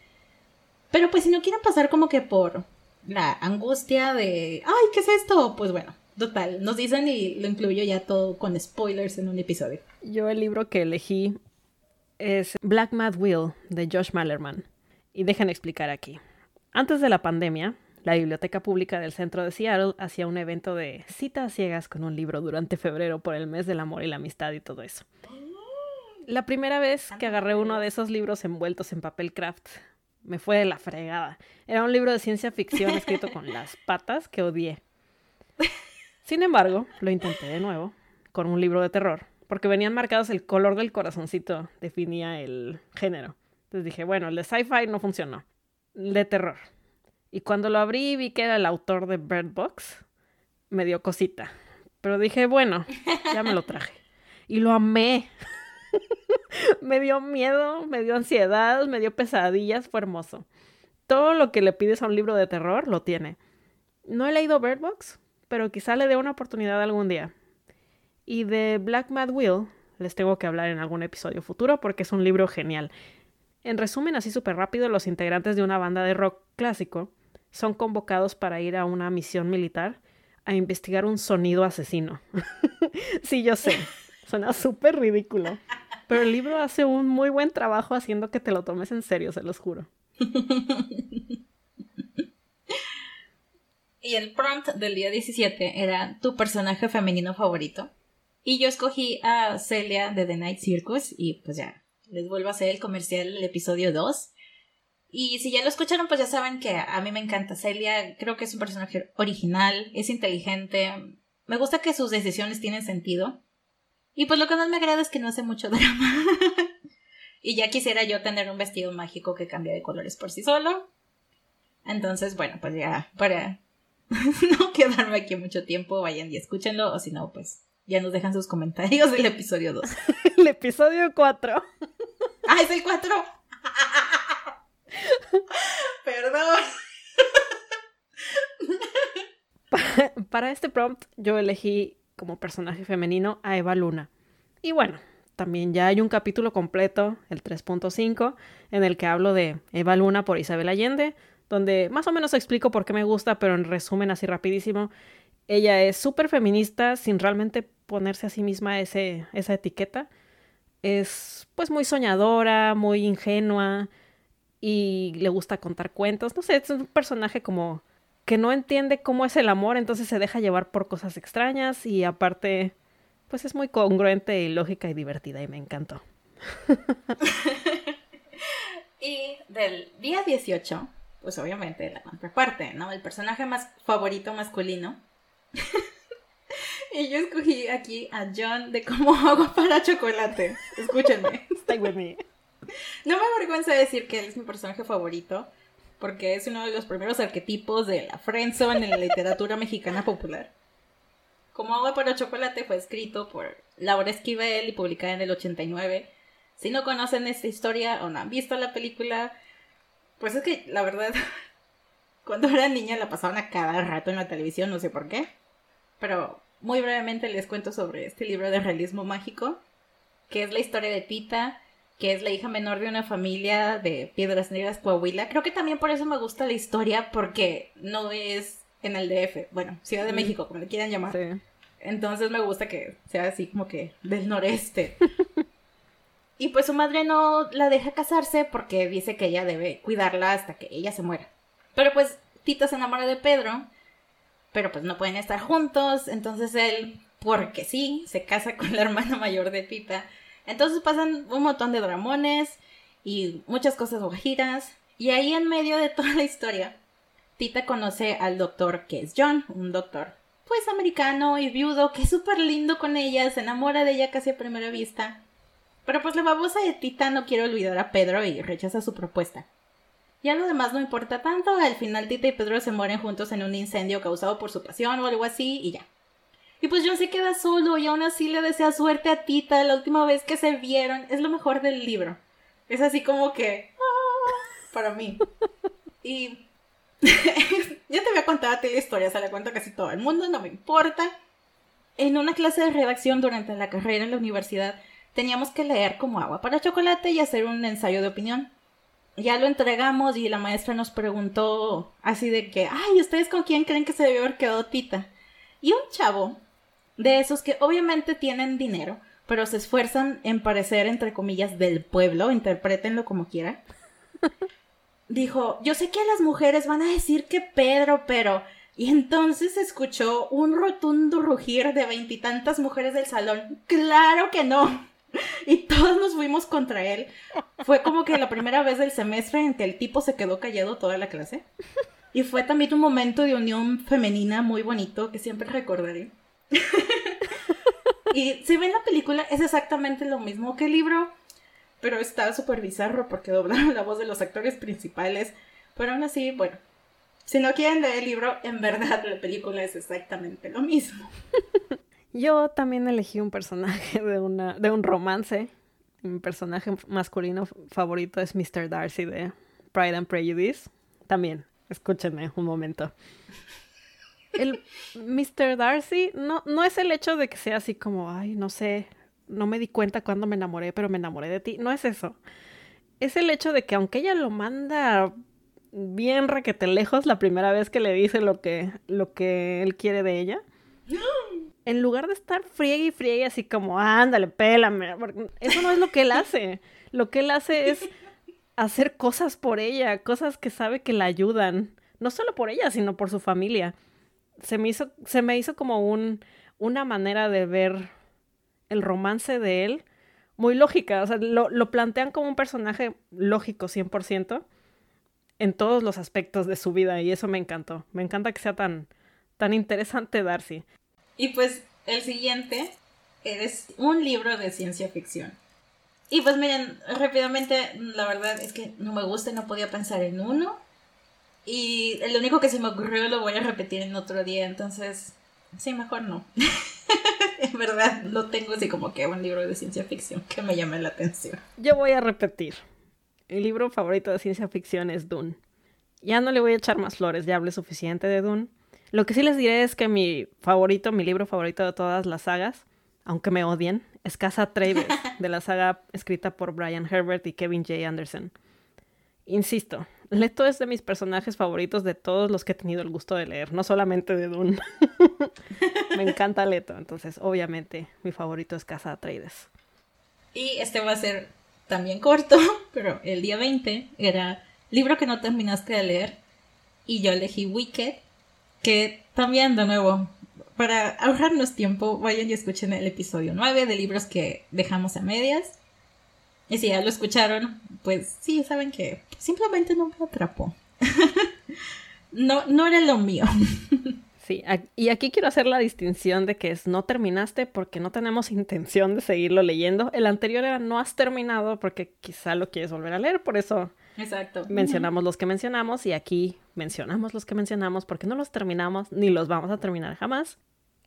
Pero pues si no quieren pasar como que por la angustia de, ay, ¿qué es esto? Pues bueno, total, nos dicen y lo incluyo ya todo con spoilers en un episodio. Yo el libro que elegí es Black Mad Will de Josh Mallerman. Y dejen explicar aquí. Antes de la pandemia, la Biblioteca Pública del Centro de Seattle hacía un evento de citas ciegas con un libro durante febrero por el mes del amor y la amistad y todo eso. La primera vez que agarré uno de esos libros envueltos en papel craft me fue de la fregada. Era un libro de ciencia ficción escrito con las patas que odié. Sin embargo, lo intenté de nuevo con un libro de terror, porque venían marcados el color del corazoncito, definía el género. Entonces dije, bueno, el de sci-fi no funcionó, el de terror. Y cuando lo abrí vi que era el autor de Bird Box, me dio cosita. Pero dije, bueno, ya me lo traje. Y lo amé. me dio miedo, me dio ansiedad, me dio pesadillas, fue hermoso. Todo lo que le pides a un libro de terror lo tiene. No he leído Bird Box, pero quizá le dé una oportunidad algún día. Y de Black Mad Will les tengo que hablar en algún episodio futuro porque es un libro genial. En resumen, así súper rápido, los integrantes de una banda de rock clásico son convocados para ir a una misión militar a investigar un sonido asesino. sí, yo sé, suena súper ridículo. Pero el libro hace un muy buen trabajo haciendo que te lo tomes en serio, se los juro. y el prompt del día 17 era tu personaje femenino favorito. Y yo escogí a Celia de The Night Circus y pues ya, les vuelvo a hacer el comercial del episodio 2. Y si ya lo escucharon, pues ya saben que a mí me encanta Celia, creo que es un personaje original, es inteligente, me gusta que sus decisiones tienen sentido. Y pues lo que más me agrada es que no hace mucho drama. y ya quisiera yo tener un vestido mágico que cambia de colores por sí solo. Entonces, bueno, pues ya, para no quedarme aquí mucho tiempo, vayan y escúchenlo, o si no, pues ya nos dejan sus comentarios del episodio 2. el episodio 4. ¡Ah, es el 4! Perdón. para este prompt yo elegí como personaje femenino a Eva Luna. Y bueno, también ya hay un capítulo completo, el 3.5, en el que hablo de Eva Luna por Isabel Allende, donde más o menos explico por qué me gusta, pero en resumen así rapidísimo, ella es súper feminista sin realmente ponerse a sí misma ese, esa etiqueta. Es pues muy soñadora, muy ingenua y le gusta contar cuentos. No sé, es un personaje como que no entiende cómo es el amor, entonces se deja llevar por cosas extrañas y aparte, pues es muy congruente y lógica y divertida y me encantó. y del día 18, pues obviamente la contraparte, ¿no? El personaje más favorito masculino. y yo escogí aquí a John de como agua para chocolate. Escúchenme. Stay with me. No me avergüenza decir que él es mi personaje favorito porque es uno de los primeros arquetipos de la friendzone en la literatura mexicana popular. Como agua para chocolate fue escrito por Laura Esquivel y publicada en el 89. Si no conocen esta historia o no han visto la película, pues es que la verdad, cuando era niña la pasaban a cada rato en la televisión, no sé por qué. pero muy brevemente les cuento sobre este libro de realismo mágico, que es la historia de Tita, que es la hija menor de una familia de Piedras Negras, Coahuila. Creo que también por eso me gusta la historia, porque no es en el DF, bueno, Ciudad de México, como le quieran llamar. Entonces me gusta que sea así como que del noreste. y pues su madre no la deja casarse porque dice que ella debe cuidarla hasta que ella se muera. Pero pues Tita se enamora de Pedro, pero pues no pueden estar juntos, entonces él, porque sí, se casa con la hermana mayor de Tita. Entonces pasan un montón de dramones y muchas cosas guajiras. Y ahí en medio de toda la historia, Tita conoce al doctor que es John, un doctor pues americano y viudo, que es súper lindo con ella, se enamora de ella casi a primera vista. Pero pues la babosa de Tita no quiere olvidar a Pedro y rechaza su propuesta. Ya lo demás no importa tanto, al final Tita y Pedro se mueren juntos en un incendio causado por su pasión o algo así y ya. Y pues John se queda solo y aún así le desea suerte a Tita la última vez que se vieron. Es lo mejor del libro. Es así como que... ¡ah! para mí. Y... ya te había contado a ti la historia, se la cuento casi todo el mundo, no me importa. En una clase de redacción durante la carrera en la universidad teníamos que leer como agua para chocolate y hacer un ensayo de opinión ya lo entregamos y la maestra nos preguntó así de que, ay, ¿ustedes con quién creen que se debió haber quedado Tita? Y un chavo de esos que obviamente tienen dinero, pero se esfuerzan en parecer, entre comillas, del pueblo, interprétenlo como quiera, dijo, yo sé que las mujeres van a decir que Pedro, pero... Y entonces escuchó un rotundo rugir de veintitantas mujeres del salón. Claro que no y todos nos fuimos contra él. Fue como que la primera vez del semestre en que el tipo se quedó callado toda la clase. Y fue también un momento de unión femenina muy bonito que siempre recordaré. y si ven la película, es exactamente lo mismo que el libro, pero está súper bizarro porque doblaron la voz de los actores principales. Pero aún así, bueno, si no quieren leer el libro, en verdad la película es exactamente lo mismo. Yo también elegí un personaje de, una, de un romance. Mi personaje masculino favorito es Mr. Darcy de Pride and Prejudice. También, escúchenme un momento. El Mr. Darcy no, no es el hecho de que sea así como, ay, no sé, no me di cuenta cuando me enamoré, pero me enamoré de ti. No es eso. Es el hecho de que aunque ella lo manda bien requete lejos la primera vez que le dice lo que, lo que él quiere de ella, en lugar de estar friegue y friegue así como, ándale, pélame, eso no es lo que él hace. Lo que él hace es hacer cosas por ella, cosas que sabe que la ayudan, no solo por ella, sino por su familia. Se me hizo, se me hizo como un, una manera de ver el romance de él muy lógica, o sea, lo, lo plantean como un personaje lógico 100% en todos los aspectos de su vida y eso me encantó. Me encanta que sea tan, tan interesante Darcy. Y pues el siguiente es un libro de ciencia ficción. Y pues miren, rápidamente, la verdad es que no me gusta y no podía pensar en uno. Y el único que se me ocurrió lo voy a repetir en otro día, entonces, sí, mejor no. en verdad, no tengo así como que un libro de ciencia ficción que me llame la atención. Yo voy a repetir. Mi libro favorito de ciencia ficción es Dune. Ya no le voy a echar más flores, ya hablé suficiente de Dune. Lo que sí les diré es que mi favorito, mi libro favorito de todas las sagas, aunque me odien, es Casa Atreides, de la saga escrita por Brian Herbert y Kevin J. Anderson. Insisto, Leto es de mis personajes favoritos de todos los que he tenido el gusto de leer, no solamente de Dune. me encanta Leto, entonces obviamente mi favorito es Casa Atreides. Y este va a ser también corto, pero el día 20 era libro que no terminaste de leer y yo elegí Wicked que también, de nuevo, para ahorrarnos tiempo, vayan y escuchen el episodio 9 de libros que dejamos a medias. Y si ya lo escucharon, pues sí, saben que simplemente no me atrapó. no, no era lo mío. Sí, y aquí quiero hacer la distinción de que es no terminaste porque no tenemos intención de seguirlo leyendo. El anterior era no has terminado porque quizá lo quieres volver a leer, por eso Exacto. mencionamos los que mencionamos y aquí mencionamos los que mencionamos porque no los terminamos ni los vamos a terminar jamás.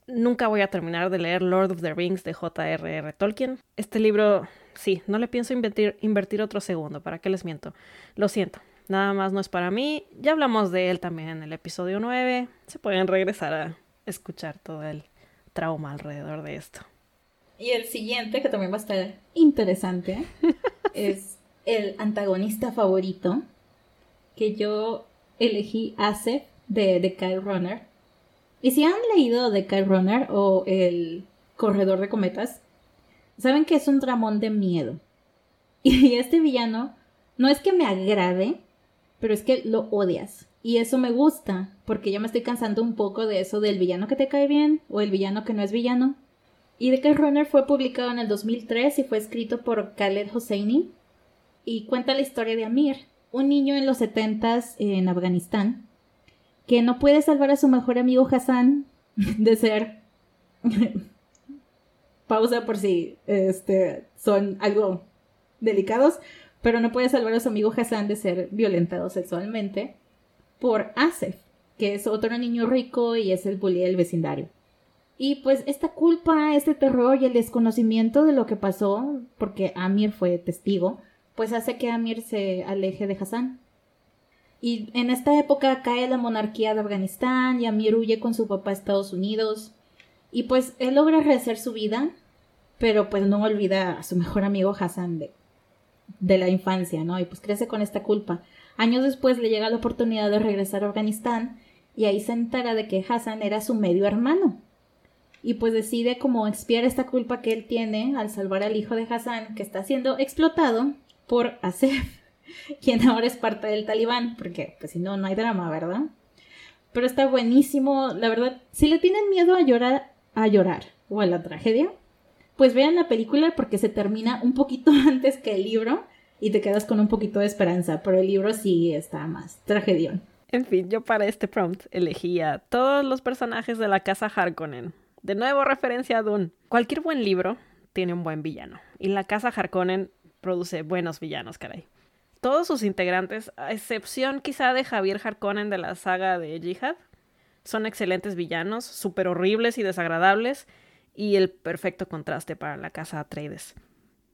Nunca voy a terminar de leer Lord of the Rings de J.R.R. Tolkien. Este libro, sí, no le pienso invertir, invertir otro segundo, ¿para qué les miento? Lo siento, nada más no es para mí. Ya hablamos de él también en el episodio 9. Se pueden regresar a escuchar todo el trauma alrededor de esto. Y el siguiente, que también va a estar interesante, es el antagonista favorito que yo elegí hace de, de Kyle Runner. Y si han leído de Kyle Runner o El Corredor de Cometas, saben que es un dramón de miedo. Y este villano no es que me agrade, pero es que lo odias. Y eso me gusta, porque ya me estoy cansando un poco de eso del villano que te cae bien o el villano que no es villano. Y The Kyle Runner fue publicado en el 2003 y fue escrito por Khaled Hosseini y cuenta la historia de Amir, un niño en los 70 en Afganistán que no puede salvar a su mejor amigo Hassan de ser pausa por si este son algo delicados, pero no puede salvar a su amigo Hassan de ser violentado sexualmente por Asef, que es otro niño rico y es el bully del vecindario. Y pues esta culpa, este terror y el desconocimiento de lo que pasó, porque Amir fue testigo, pues hace que Amir se aleje de Hassan. Y en esta época cae la monarquía de Afganistán y Amir huye con su papá a Estados Unidos. Y pues él logra rehacer su vida, pero pues no olvida a su mejor amigo Hassan de, de la infancia, ¿no? Y pues crece con esta culpa. Años después le llega la oportunidad de regresar a Afganistán y ahí se entera de que Hassan era su medio hermano y pues decide como expiar esta culpa que él tiene al salvar al hijo de Hassan que está siendo explotado por Asef, quien ahora es parte del talibán, porque pues si no, no hay drama, ¿verdad? Pero está buenísimo, la verdad, si le tienen miedo a llorar, a llorar o a la tragedia, pues vean la película porque se termina un poquito antes que el libro y te quedas con un poquito de esperanza, pero el libro sí está más tragedión. En fin, yo para este prompt elegí a todos los personajes de la casa Harkonnen, de nuevo referencia a Dune. Cualquier buen libro tiene un buen villano. Y la casa Harkonnen produce buenos villanos, caray. Todos sus integrantes, a excepción quizá de Javier Harkonnen de la saga de Jihad, son excelentes villanos, súper horribles y desagradables, y el perfecto contraste para la casa Atreides.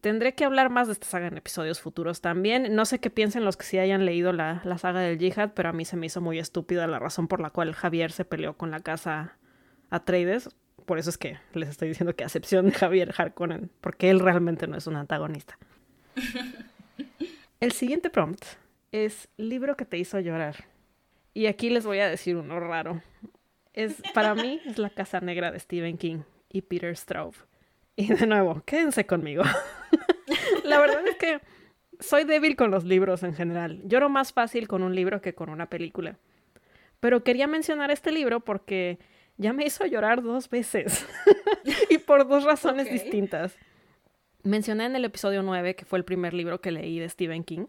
Tendré que hablar más de esta saga en episodios futuros también. No sé qué piensen los que sí hayan leído la, la saga del Jihad, pero a mí se me hizo muy estúpida la razón por la cual Javier se peleó con la casa Atreides por eso es que les estoy diciendo que a excepción de Javier Harkonnen, porque él realmente no es un antagonista. El siguiente prompt es libro que te hizo llorar. Y aquí les voy a decir uno raro. Es, para mí es La Casa Negra de Stephen King y Peter Straub. Y de nuevo, quédense conmigo. La verdad es que soy débil con los libros en general. Lloro más fácil con un libro que con una película. Pero quería mencionar este libro porque ya me hizo llorar dos veces y por dos razones distintas. Mencioné en el episodio 9 que fue el primer libro que leí de Stephen King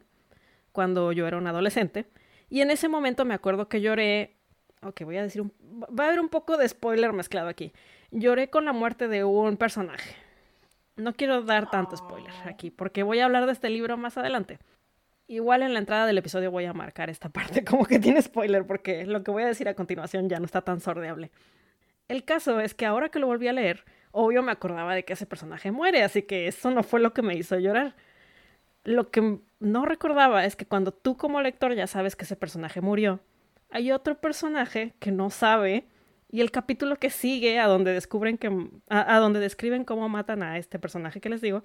cuando yo era un adolescente y en ese momento me acuerdo que lloré, ok, voy a decir, un, va a haber un poco de spoiler mezclado aquí. Lloré con la muerte de un personaje. No quiero dar tanto spoiler aquí porque voy a hablar de este libro más adelante. Igual en la entrada del episodio voy a marcar esta parte como que tiene spoiler porque lo que voy a decir a continuación ya no está tan sordeable. El caso es que ahora que lo volví a leer, obvio me acordaba de que ese personaje muere, así que eso no fue lo que me hizo llorar. Lo que no recordaba es que cuando tú como lector ya sabes que ese personaje murió, hay otro personaje que no sabe y el capítulo que sigue a donde descubren que a, donde describen cómo matan a este personaje que les digo,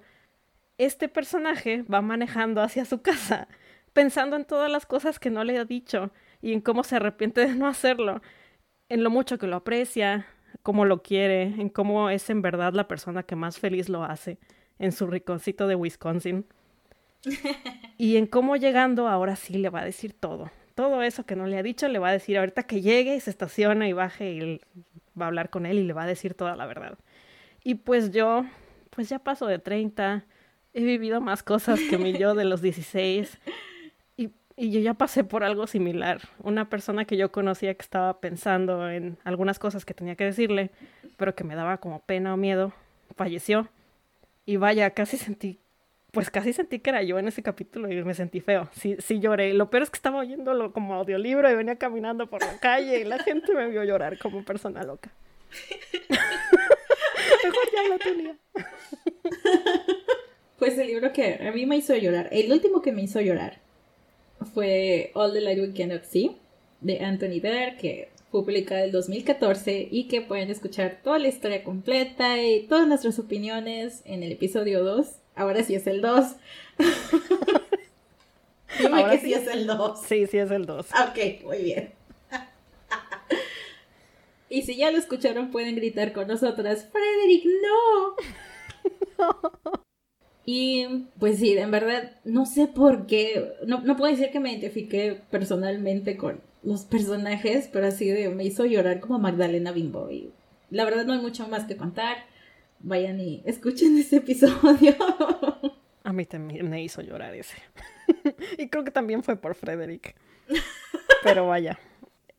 este personaje va manejando hacia su casa pensando en todas las cosas que no le ha dicho y en cómo se arrepiente de no hacerlo, en lo mucho que lo aprecia, cómo lo quiere, en cómo es en verdad la persona que más feliz lo hace en su rinconcito de Wisconsin. y en cómo llegando ahora sí le va a decir todo. Todo eso que no le ha dicho le va a decir ahorita que llegue y se estaciona y baje y va a hablar con él y le va a decir toda la verdad. Y pues yo, pues ya paso de 30, he vivido más cosas que mi yo de los 16 y yo ya pasé por algo similar. Una persona que yo conocía que estaba pensando en algunas cosas que tenía que decirle, pero que me daba como pena o miedo, falleció. Y vaya, casi sentí, pues casi sentí que era yo en ese capítulo y me sentí feo. Sí, sí lloré. Lo peor es que estaba oyéndolo como audiolibro y venía caminando por la calle y la gente me vio llorar como persona loca. Mejor ya lo tenía. Pues el libro que a mí me hizo llorar, el último que me hizo llorar fue All the Light We Cannot See de Anthony Dare, que fue publicada en 2014 y que pueden escuchar toda la historia completa y todas nuestras opiniones en el episodio 2. Ahora sí es el 2. Dime Ahora que sí. sí es el 2. Sí, sí es el 2. Ok, muy bien. y si ya lo escucharon, pueden gritar con nosotras, Frederick, no. Y pues sí, en verdad, no sé por qué, no, no puedo decir que me identifique personalmente con los personajes, pero así de, me hizo llorar como Magdalena Bimbo. Y la verdad no hay mucho más que contar. Vayan y escuchen ese episodio. A mí también me hizo llorar ese. y creo que también fue por Frederick. Pero vaya,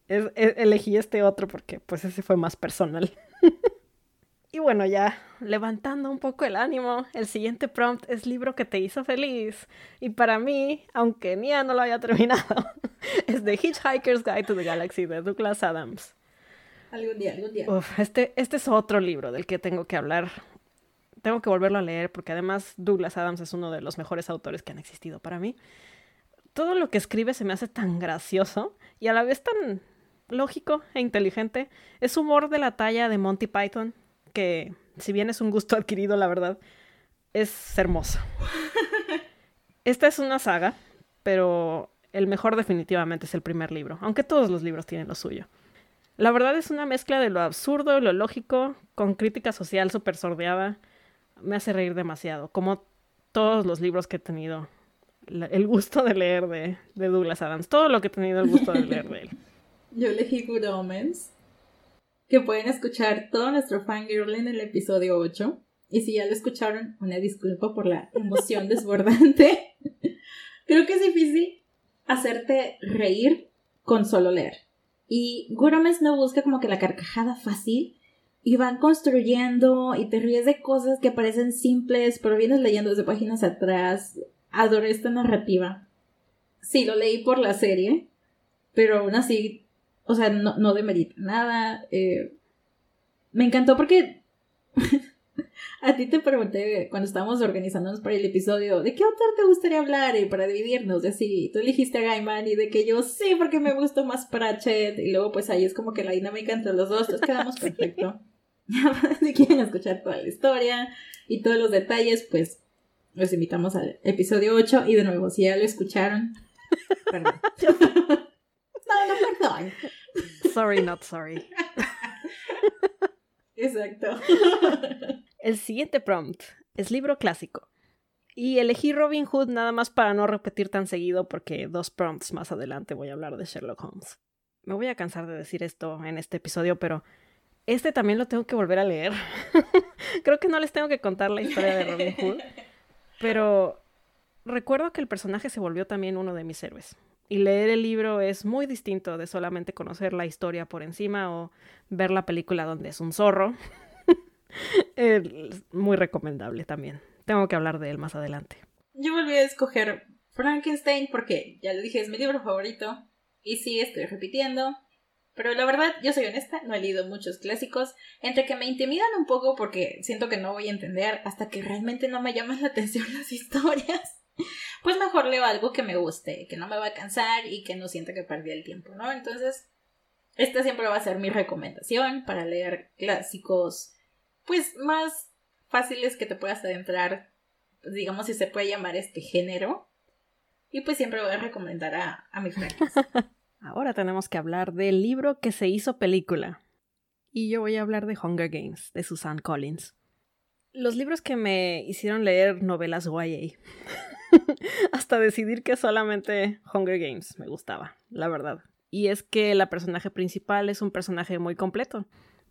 elegí este otro porque pues ese fue más personal. y bueno, ya levantando un poco el ánimo, el siguiente prompt es libro que te hizo feliz. Y para mí, aunque Nia no lo haya terminado, es The Hitchhiker's Guide to the Galaxy de Douglas Adams. Algún día, algún día. Uf, este, este es otro libro del que tengo que hablar. Tengo que volverlo a leer porque además Douglas Adams es uno de los mejores autores que han existido para mí. Todo lo que escribe se me hace tan gracioso y a la vez tan lógico e inteligente. Es humor de la talla de Monty Python, que si bien es un gusto adquirido, la verdad, es hermoso. Esta es una saga, pero el mejor definitivamente es el primer libro, aunque todos los libros tienen lo suyo. La verdad es una mezcla de lo absurdo y lo lógico, con crítica social súper sordeada. Me hace reír demasiado, como todos los libros que he tenido la- el gusto de leer de, de Douglas Adams. Todo lo que he tenido el gusto de leer de él. Yo elegí Good Omens, que pueden escuchar todo nuestro fangirl en el episodio 8. Y si ya lo escucharon, una disculpa por la emoción desbordante. Creo que es difícil hacerte reír con solo leer. Y Omens no busca como que la carcajada fácil. Y van construyendo y te ríes de cosas que parecen simples, pero vienes leyendo desde páginas atrás. Adoré esta narrativa. Sí, lo leí por la serie, pero aún así o sea, no, no demerita nada. eh, me encantó porque a ti te pregunté cuando estábamos organizándonos para el episodio, ¿de qué autor te gustaría hablar? Y para dividirnos, de si tú elegiste a Gaiman y de que yo sí, porque me gustó más Pratchett. Y luego pues ahí es como que la dinámica entre los dos, entonces quedamos perfecto. si quieren escuchar toda la historia y todos los detalles, pues los invitamos al episodio 8 y de nuevo, si ya lo escucharon, perdón. no, no, perdón. Sorry, not sorry. Exacto. El siguiente prompt es libro clásico. Y elegí Robin Hood nada más para no repetir tan seguido porque dos prompts más adelante voy a hablar de Sherlock Holmes. Me voy a cansar de decir esto en este episodio, pero este también lo tengo que volver a leer. Creo que no les tengo que contar la historia de Robin Hood, pero recuerdo que el personaje se volvió también uno de mis héroes. Y leer el libro es muy distinto de solamente conocer la historia por encima o ver la película donde es un zorro. Es muy recomendable también. Tengo que hablar de él más adelante. Yo volví a escoger Frankenstein porque, ya lo dije, es mi libro favorito. Y sí, estoy repitiendo. Pero la verdad, yo soy honesta, no he leído muchos clásicos. Entre que me intimidan un poco porque siento que no voy a entender hasta que realmente no me llaman la atención las historias. Pues mejor leo algo que me guste, que no me va a cansar y que no sienta que perdí el tiempo, ¿no? Entonces, esta siempre va a ser mi recomendación para leer clásicos, pues más fáciles que te puedas adentrar, digamos si se puede llamar este género. Y pues siempre voy a recomendar a, a mis friends. Ahora tenemos que hablar del libro que se hizo película. Y yo voy a hablar de Hunger Games, de Susan Collins. Los libros que me hicieron leer novelas YA. Hasta decidir que solamente Hunger Games me gustaba, la verdad. Y es que la personaje principal es un personaje muy completo.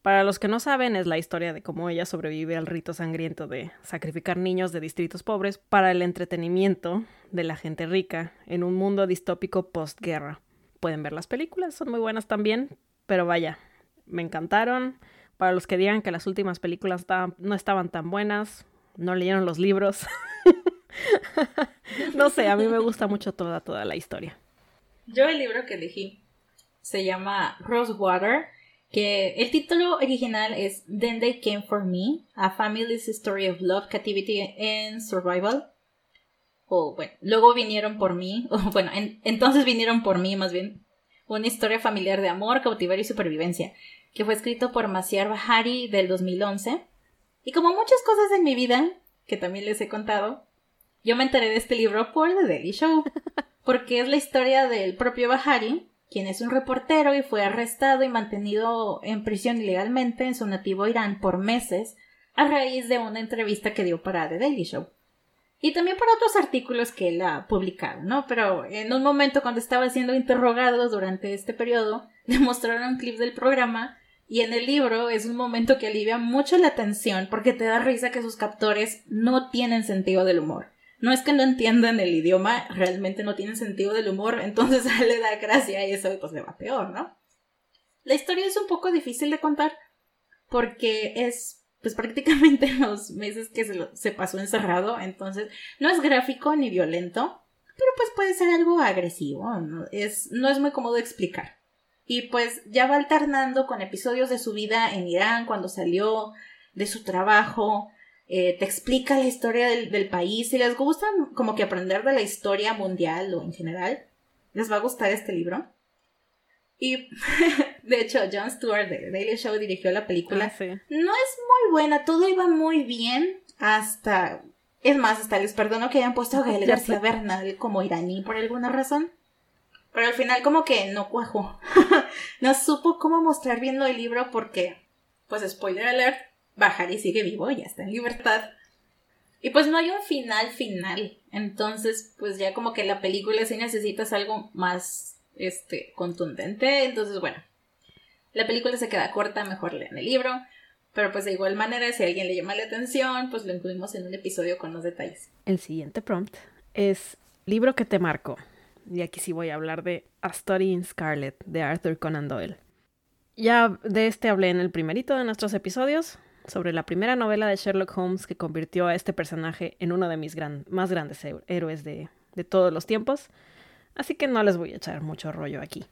Para los que no saben, es la historia de cómo ella sobrevive al rito sangriento de sacrificar niños de distritos pobres para el entretenimiento de la gente rica en un mundo distópico postguerra. Pueden ver las películas, son muy buenas también, pero vaya, me encantaron. Para los que digan que las últimas películas no estaban tan buenas, no leyeron los libros. no sé, a mí me gusta mucho toda, toda la historia. Yo el libro que elegí se llama Rosewater, que el título original es Then They Came For Me, A Family's Story of Love, Captivity and Survival. O bueno, luego vinieron por mí, o bueno, en- entonces vinieron por mí más bien. una historia familiar de amor, cautiverio y supervivencia, que fue escrito por Masiar Bahari del 2011. Y como muchas cosas en mi vida, que también les he contado, yo me enteré de este libro por The Daily Show, porque es la historia del propio Bahari, quien es un reportero y fue arrestado y mantenido en prisión ilegalmente en su nativo Irán por meses a raíz de una entrevista que dio para The Daily Show. Y también por otros artículos que él ha publicado, ¿no? Pero en un momento cuando estaba siendo interrogado durante este periodo, le mostraron un clip del programa y en el libro es un momento que alivia mucho la tensión porque te da risa que sus captores no tienen sentido del humor. No es que no entiendan el idioma, realmente no tienen sentido del humor, entonces le da gracia y eso pues le va peor, ¿no? La historia es un poco difícil de contar porque es pues prácticamente los meses que se, se pasó encerrado, entonces no es gráfico ni violento, pero pues puede ser algo agresivo, no es, no es muy cómodo explicar. Y pues ya va alternando con episodios de su vida en Irán, cuando salió, de su trabajo, eh, te explica la historia del, del, país. Si les gusta como que aprender de la historia mundial o en general, les va a gustar este libro. Y de hecho, Jon Stewart de Daily Show dirigió la película. Ah, sí. No es muy buena, todo iba muy bien hasta... Es más, hasta les perdono que hayan puesto a Gael García. Bernal como iraní por alguna razón. Pero al final como que no cuajó. no supo cómo mostrar bien del libro porque, pues spoiler alert, Bahari sigue vivo, ya está en libertad. Y pues no hay un final final. Entonces, pues ya como que la película sí necesitas algo más este contundente. Entonces, bueno. La película se queda corta, mejor lean el libro. Pero pues de igual manera, si a alguien le llama la atención, pues lo incluimos en un episodio con los detalles. El siguiente prompt es libro que te marcó. Y aquí sí voy a hablar de A Story in Scarlet de Arthur Conan Doyle. Ya de este hablé en el primerito de nuestros episodios sobre la primera novela de Sherlock Holmes que convirtió a este personaje en uno de mis más grandes héroes de, de todos los tiempos. Así que no les voy a echar mucho rollo aquí.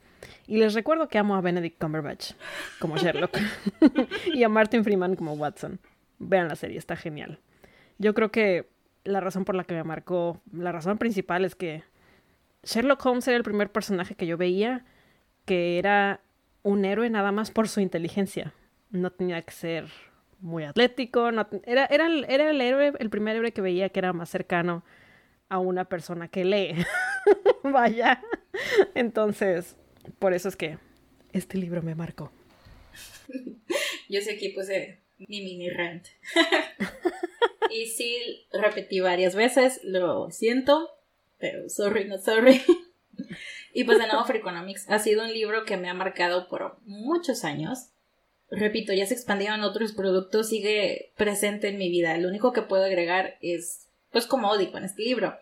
Y les recuerdo que amo a Benedict Cumberbatch como Sherlock y a Martin Freeman como Watson. Vean la serie, está genial. Yo creo que la razón por la que me marcó, la razón principal es que Sherlock Holmes era el primer personaje que yo veía que era un héroe nada más por su inteligencia. No tenía que ser muy atlético, no era, era, era el héroe, el primer héroe que veía que era más cercano a una persona que lee. Vaya. Entonces, por eso es que este libro me marcó. Yo sé aquí puse mi mini rant. y sí, repetí varias veces, lo siento, pero sorry, no sorry. y pues de nuevo, Freakonomics ha sido un libro que me ha marcado por muchos años. Repito, ya se expandieron otros productos, sigue presente en mi vida. Lo único que puedo agregar es, pues como digo en este libro.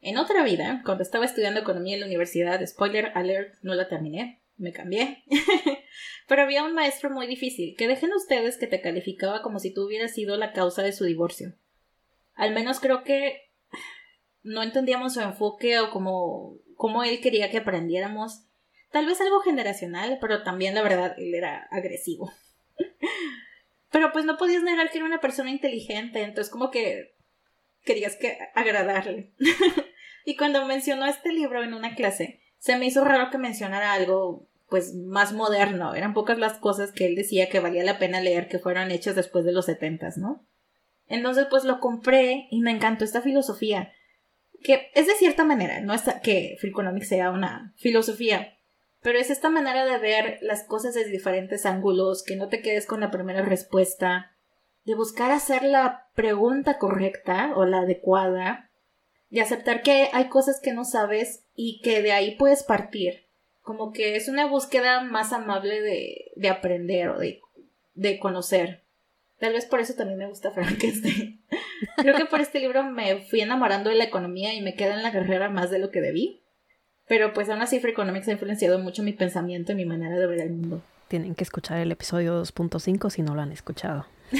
En otra vida, cuando estaba estudiando economía en la universidad, spoiler alert, no la terminé, me cambié. Pero había un maestro muy difícil, que dejen ustedes que te calificaba como si tú hubieras sido la causa de su divorcio. Al menos creo que no entendíamos su enfoque o como, como él quería que aprendiéramos. Tal vez algo generacional, pero también la verdad él era agresivo. Pero pues no podías negar que era una persona inteligente, entonces como que querías que agradarle. y cuando mencionó este libro en una clase, se me hizo raro que mencionara algo pues más moderno. Eran pocas las cosas que él decía que valía la pena leer que fueron hechas después de los setentas, ¿no? Entonces pues lo compré y me encantó esta filosofía. Que es de cierta manera, no es que Freakonomics sea una filosofía, pero es esta manera de ver las cosas desde diferentes ángulos, que no te quedes con la primera respuesta, de buscar hacer la pregunta correcta o la adecuada, de aceptar que hay cosas que no sabes y que de ahí puedes partir. Como que es una búsqueda más amable de, de aprender o de, de conocer. Tal vez por eso también me gusta Frankenstein. Creo que por este libro me fui enamorando de la economía y me quedé en la carrera más de lo que debí. Pero pues aún así Freakonomics ha influenciado mucho mi pensamiento y mi manera de ver el mundo. Tienen que escuchar el episodio 2.5 si no lo han escuchado.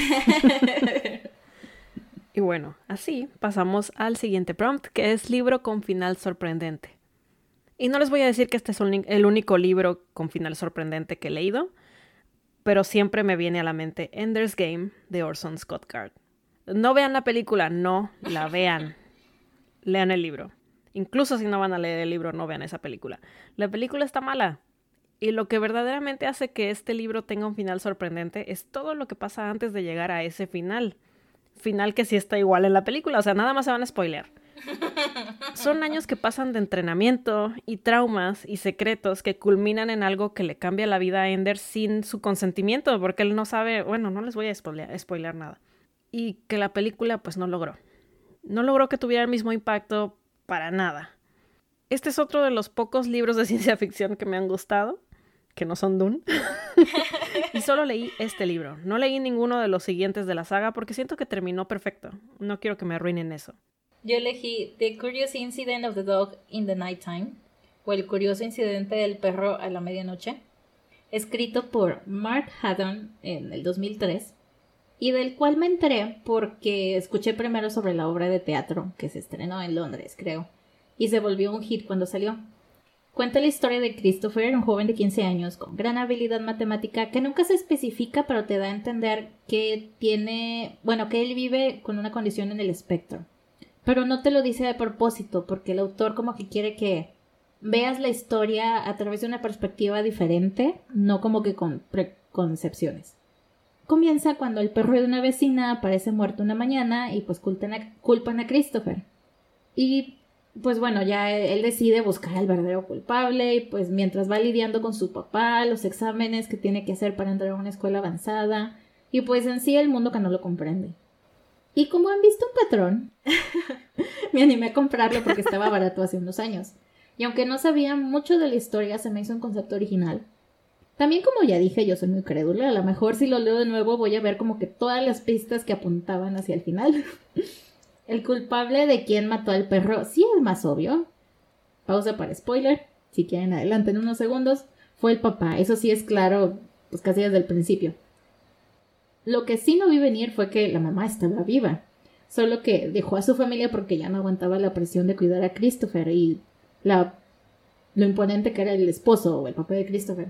Y bueno, así pasamos al siguiente prompt, que es libro con final sorprendente. Y no les voy a decir que este es un- el único libro con final sorprendente que he leído, pero siempre me viene a la mente Ender's Game de Orson Scott Card. No vean la película, no la vean. Lean el libro. Incluso si no van a leer el libro, no vean esa película. La película está mala. Y lo que verdaderamente hace que este libro tenga un final sorprendente es todo lo que pasa antes de llegar a ese final. Final que sí está igual en la película, o sea, nada más se van a spoiler. Son años que pasan de entrenamiento y traumas y secretos que culminan en algo que le cambia la vida a Ender sin su consentimiento, porque él no sabe, bueno, no les voy a spoiler, nada. Y que la película pues no logró. No logró que tuviera el mismo impacto para nada. Este es otro de los pocos libros de ciencia ficción que me han gustado, que no son Dune. y solo leí este libro. No leí ninguno de los siguientes de la saga porque siento que terminó perfecto. No quiero que me arruinen eso. Yo elegí The Curious Incident of the Dog in the Nighttime, o El curioso incidente del perro a la medianoche, escrito por Mark Haddon en el 2003, y del cual me enteré porque escuché primero sobre la obra de teatro que se estrenó en Londres, creo, y se volvió un hit cuando salió. Cuenta la historia de Christopher, un joven de 15 años con gran habilidad matemática que nunca se especifica, pero te da a entender que tiene, bueno, que él vive con una condición en el espectro pero no te lo dice de propósito, porque el autor como que quiere que veas la historia a través de una perspectiva diferente, no como que con preconcepciones. Comienza cuando el perro de una vecina aparece muerto una mañana y pues culpan a, culpan a Christopher. Y pues bueno, ya él decide buscar al verdadero culpable y pues mientras va lidiando con su papá, los exámenes que tiene que hacer para entrar a una escuela avanzada y pues en sí el mundo que no lo comprende. Y como han visto un patrón, me animé a comprarlo porque estaba barato hace unos años. Y aunque no sabía mucho de la historia, se me hizo un concepto original. También como ya dije, yo soy muy crédula, a lo mejor si lo leo de nuevo voy a ver como que todas las pistas que apuntaban hacia el final. el culpable de quien mató al perro sí es más obvio. Pausa para spoiler, si quieren adelanten unos segundos. Fue el papá, eso sí es claro, pues casi desde el principio. Lo que sí no vi venir fue que la mamá estaba viva, solo que dejó a su familia porque ya no aguantaba la presión de cuidar a Christopher y la lo imponente que era el esposo o el papá de Christopher.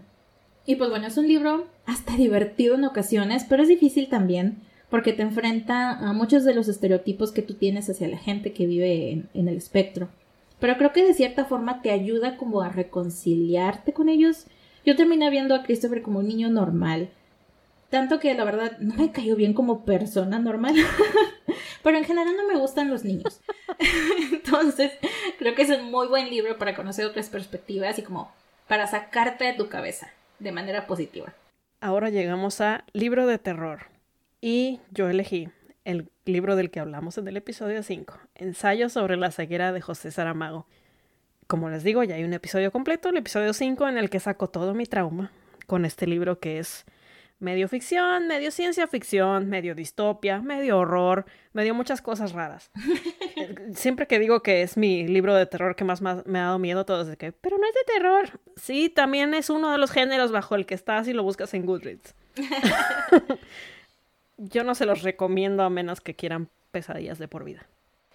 Y pues bueno, es un libro hasta divertido en ocasiones, pero es difícil también porque te enfrenta a muchos de los estereotipos que tú tienes hacia la gente que vive en, el espectro. Pero creo que de cierta forma te ayuda como a reconciliarte con ellos. Yo terminé viendo a Christopher como un niño normal, tanto que la verdad no me cayó bien como persona normal. Pero en general no me gustan los niños. Entonces, creo que es un muy buen libro para conocer otras perspectivas y como para sacarte de tu cabeza de manera positiva. Ahora llegamos a libro de terror. Y yo elegí el libro del que hablamos en el episodio 5, Ensayo sobre la ceguera de José Saramago. Como les digo, ya hay un episodio completo, el episodio 5, en el que saco todo mi trauma con este libro que es medio ficción, medio ciencia ficción, medio distopia, medio horror, medio muchas cosas raras. Siempre que digo que es mi libro de terror que más, me ha dado miedo, todo es de que, pero no es de terror. Sí, también es uno de los géneros bajo el que estás y lo buscas en Goodreads. yo no se los recomiendo a menos que quieran pesadillas de por vida.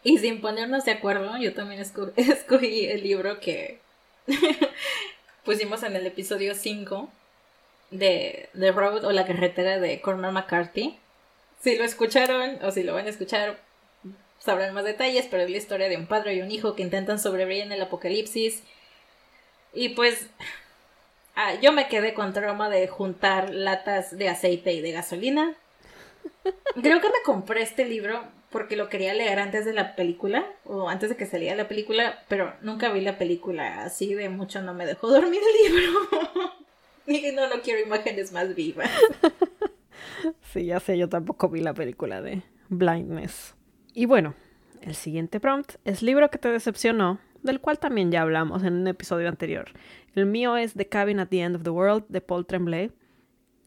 Y sin ponernos de acuerdo, yo también escogí el libro que pusimos en el episodio 5 de The Road o la carretera de Cormac McCarthy. Si lo escucharon o si lo van a escuchar, sabrán más detalles, pero es la historia de un padre y un hijo que intentan sobrevivir en el apocalipsis. Y pues ah, yo me quedé con trauma de juntar latas de aceite y de gasolina. Creo que me compré este libro porque lo quería leer antes de la película o antes de que saliera la película, pero nunca vi la película, así de mucho no me dejó dormir el libro. Dije, no, no quiero imágenes más vivas. sí, ya sé, yo tampoco vi la película de Blindness. Y bueno, el siguiente prompt es libro que te decepcionó, del cual también ya hablamos en un episodio anterior. El mío es The Cabin at the End of the World de Paul Tremblay.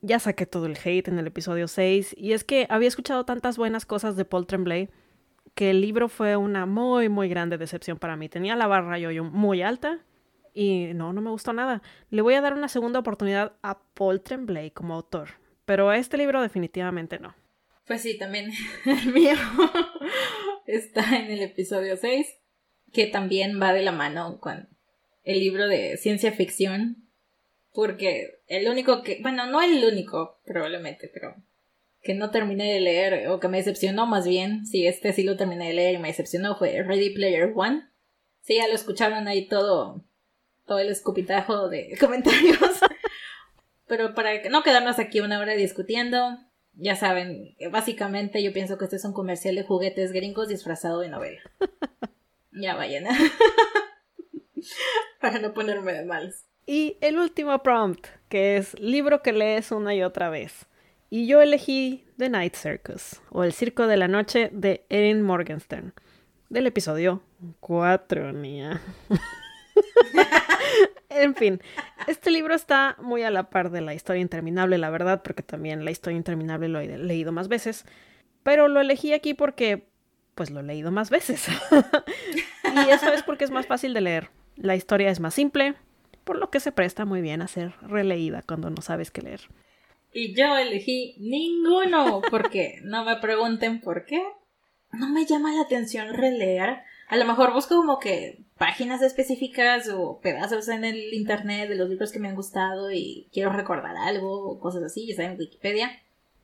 Ya saqué todo el hate en el episodio 6 y es que había escuchado tantas buenas cosas de Paul Tremblay que el libro fue una muy muy grande decepción para mí. Tenía la barra yo muy alta y no, no me gustó nada. Le voy a dar una segunda oportunidad a Paul Tremblay como autor, pero a este libro definitivamente no. Pues sí, también el mío está en el episodio 6, que también va de la mano con el libro de ciencia ficción, porque el único que, bueno, no el único probablemente, pero que no terminé de leer, o que me decepcionó más bien, si este sí lo terminé de leer y me decepcionó, fue Ready Player One. Sí, ya lo escucharon ahí todo todo el escupitajo de comentarios. pero para no quedarnos aquí una hora discutiendo, ya saben, básicamente yo pienso que este es un comercial de juguetes gringos disfrazado de novela. ya vayan. para no ponerme de malos. Y el último prompt, que es libro que lees una y otra vez. Y yo elegí The Night Circus, o El Circo de la Noche de Erin Morgenstern, del episodio 4, Nia. en fin, este libro está muy a la par de la historia interminable, la verdad, porque también la historia interminable lo he leído más veces. Pero lo elegí aquí porque, pues lo he leído más veces. y eso es porque es más fácil de leer. La historia es más simple, por lo que se presta muy bien a ser releída cuando no sabes qué leer. Y yo elegí ninguno, porque no me pregunten por qué. No me llama la atención releer. A lo mejor busco como que páginas específicas o pedazos en el internet de los libros que me han gustado y quiero recordar algo o cosas así, ya saben, Wikipedia.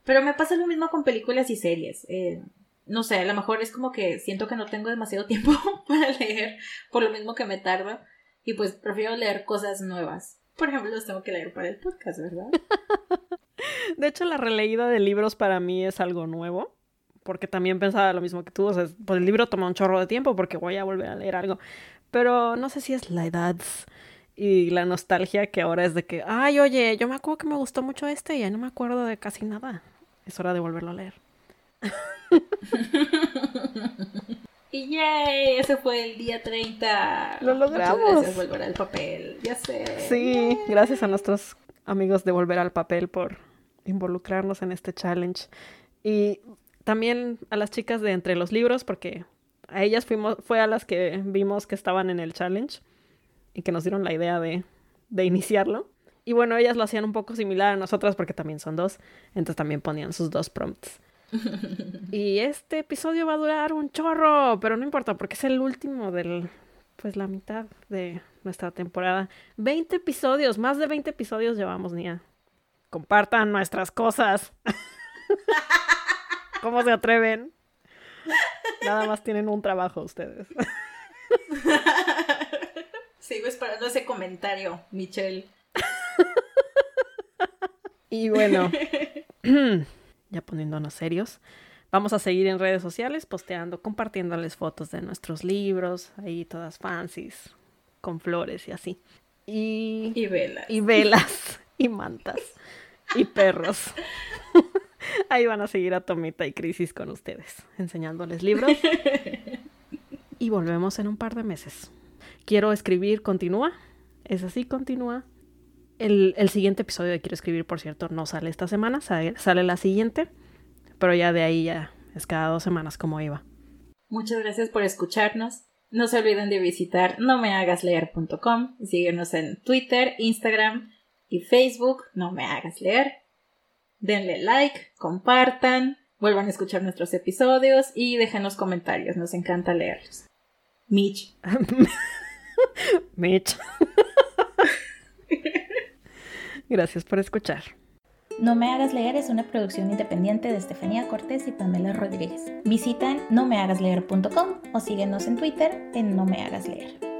Pero me pasa lo mismo con películas y series. Eh, no sé, a lo mejor es como que siento que no tengo demasiado tiempo para leer, por lo mismo que me tardo. Y pues prefiero leer cosas nuevas. Por ejemplo, los tengo que leer para el podcast, ¿verdad? De hecho, la releída de libros para mí es algo nuevo. Porque también pensaba lo mismo que tú. O sea, pues el libro toma un chorro de tiempo porque voy a volver a leer algo. Pero no sé si es la edad y la nostalgia que ahora es de que, ay, oye, yo me acuerdo que me gustó mucho este y ya no me acuerdo de casi nada. Es hora de volverlo a leer. Y yay, ese fue el día 30. Lo logramos. Muchas gracias, Volver al Papel. Ya sé. Sí, gracias a nuestros amigos de Volver al Papel por involucrarnos en este challenge. Y también a las chicas de Entre los Libros, porque a ellas fuimos, fue a las que vimos que estaban en el challenge y que nos dieron la idea de, de iniciarlo. Y bueno, ellas lo hacían un poco similar a nosotras porque también son dos, entonces también ponían sus dos prompts. y este episodio va a durar un chorro, pero no importa porque es el último del, pues la mitad de nuestra temporada. 20 episodios, más de 20 episodios llevamos, Nia. Compartan nuestras cosas. ¿Cómo se atreven? Nada más tienen un trabajo ustedes. Sigo esperando ese comentario, Michelle. Y bueno, ya poniéndonos serios, vamos a seguir en redes sociales posteando, compartiéndoles fotos de nuestros libros, ahí todas fancies, con flores y así. Y, y velas. Y velas, y mantas, y perros. Ahí van a seguir a Tomita y Crisis con ustedes, enseñándoles libros. Y volvemos en un par de meses. Quiero escribir, continúa. Es así, continúa. El, el, siguiente episodio de Quiero escribir, por cierto, no sale esta semana, sale, sale la siguiente. Pero ya de ahí ya es cada dos semanas como iba. Muchas gracias por escucharnos. No se olviden de visitar nomehagasleer.com y síguenos en Twitter, Instagram y Facebook. No me hagas leer. Denle like, compartan, vuelvan a escuchar nuestros episodios y déjenos comentarios. Nos encanta leerlos. Mitch. Mitch. Gracias por escuchar. No me hagas leer es una producción independiente de Estefanía Cortés y Pamela Rodríguez. Visita nomehagasleer.com o síguenos en Twitter en No me hagas leer.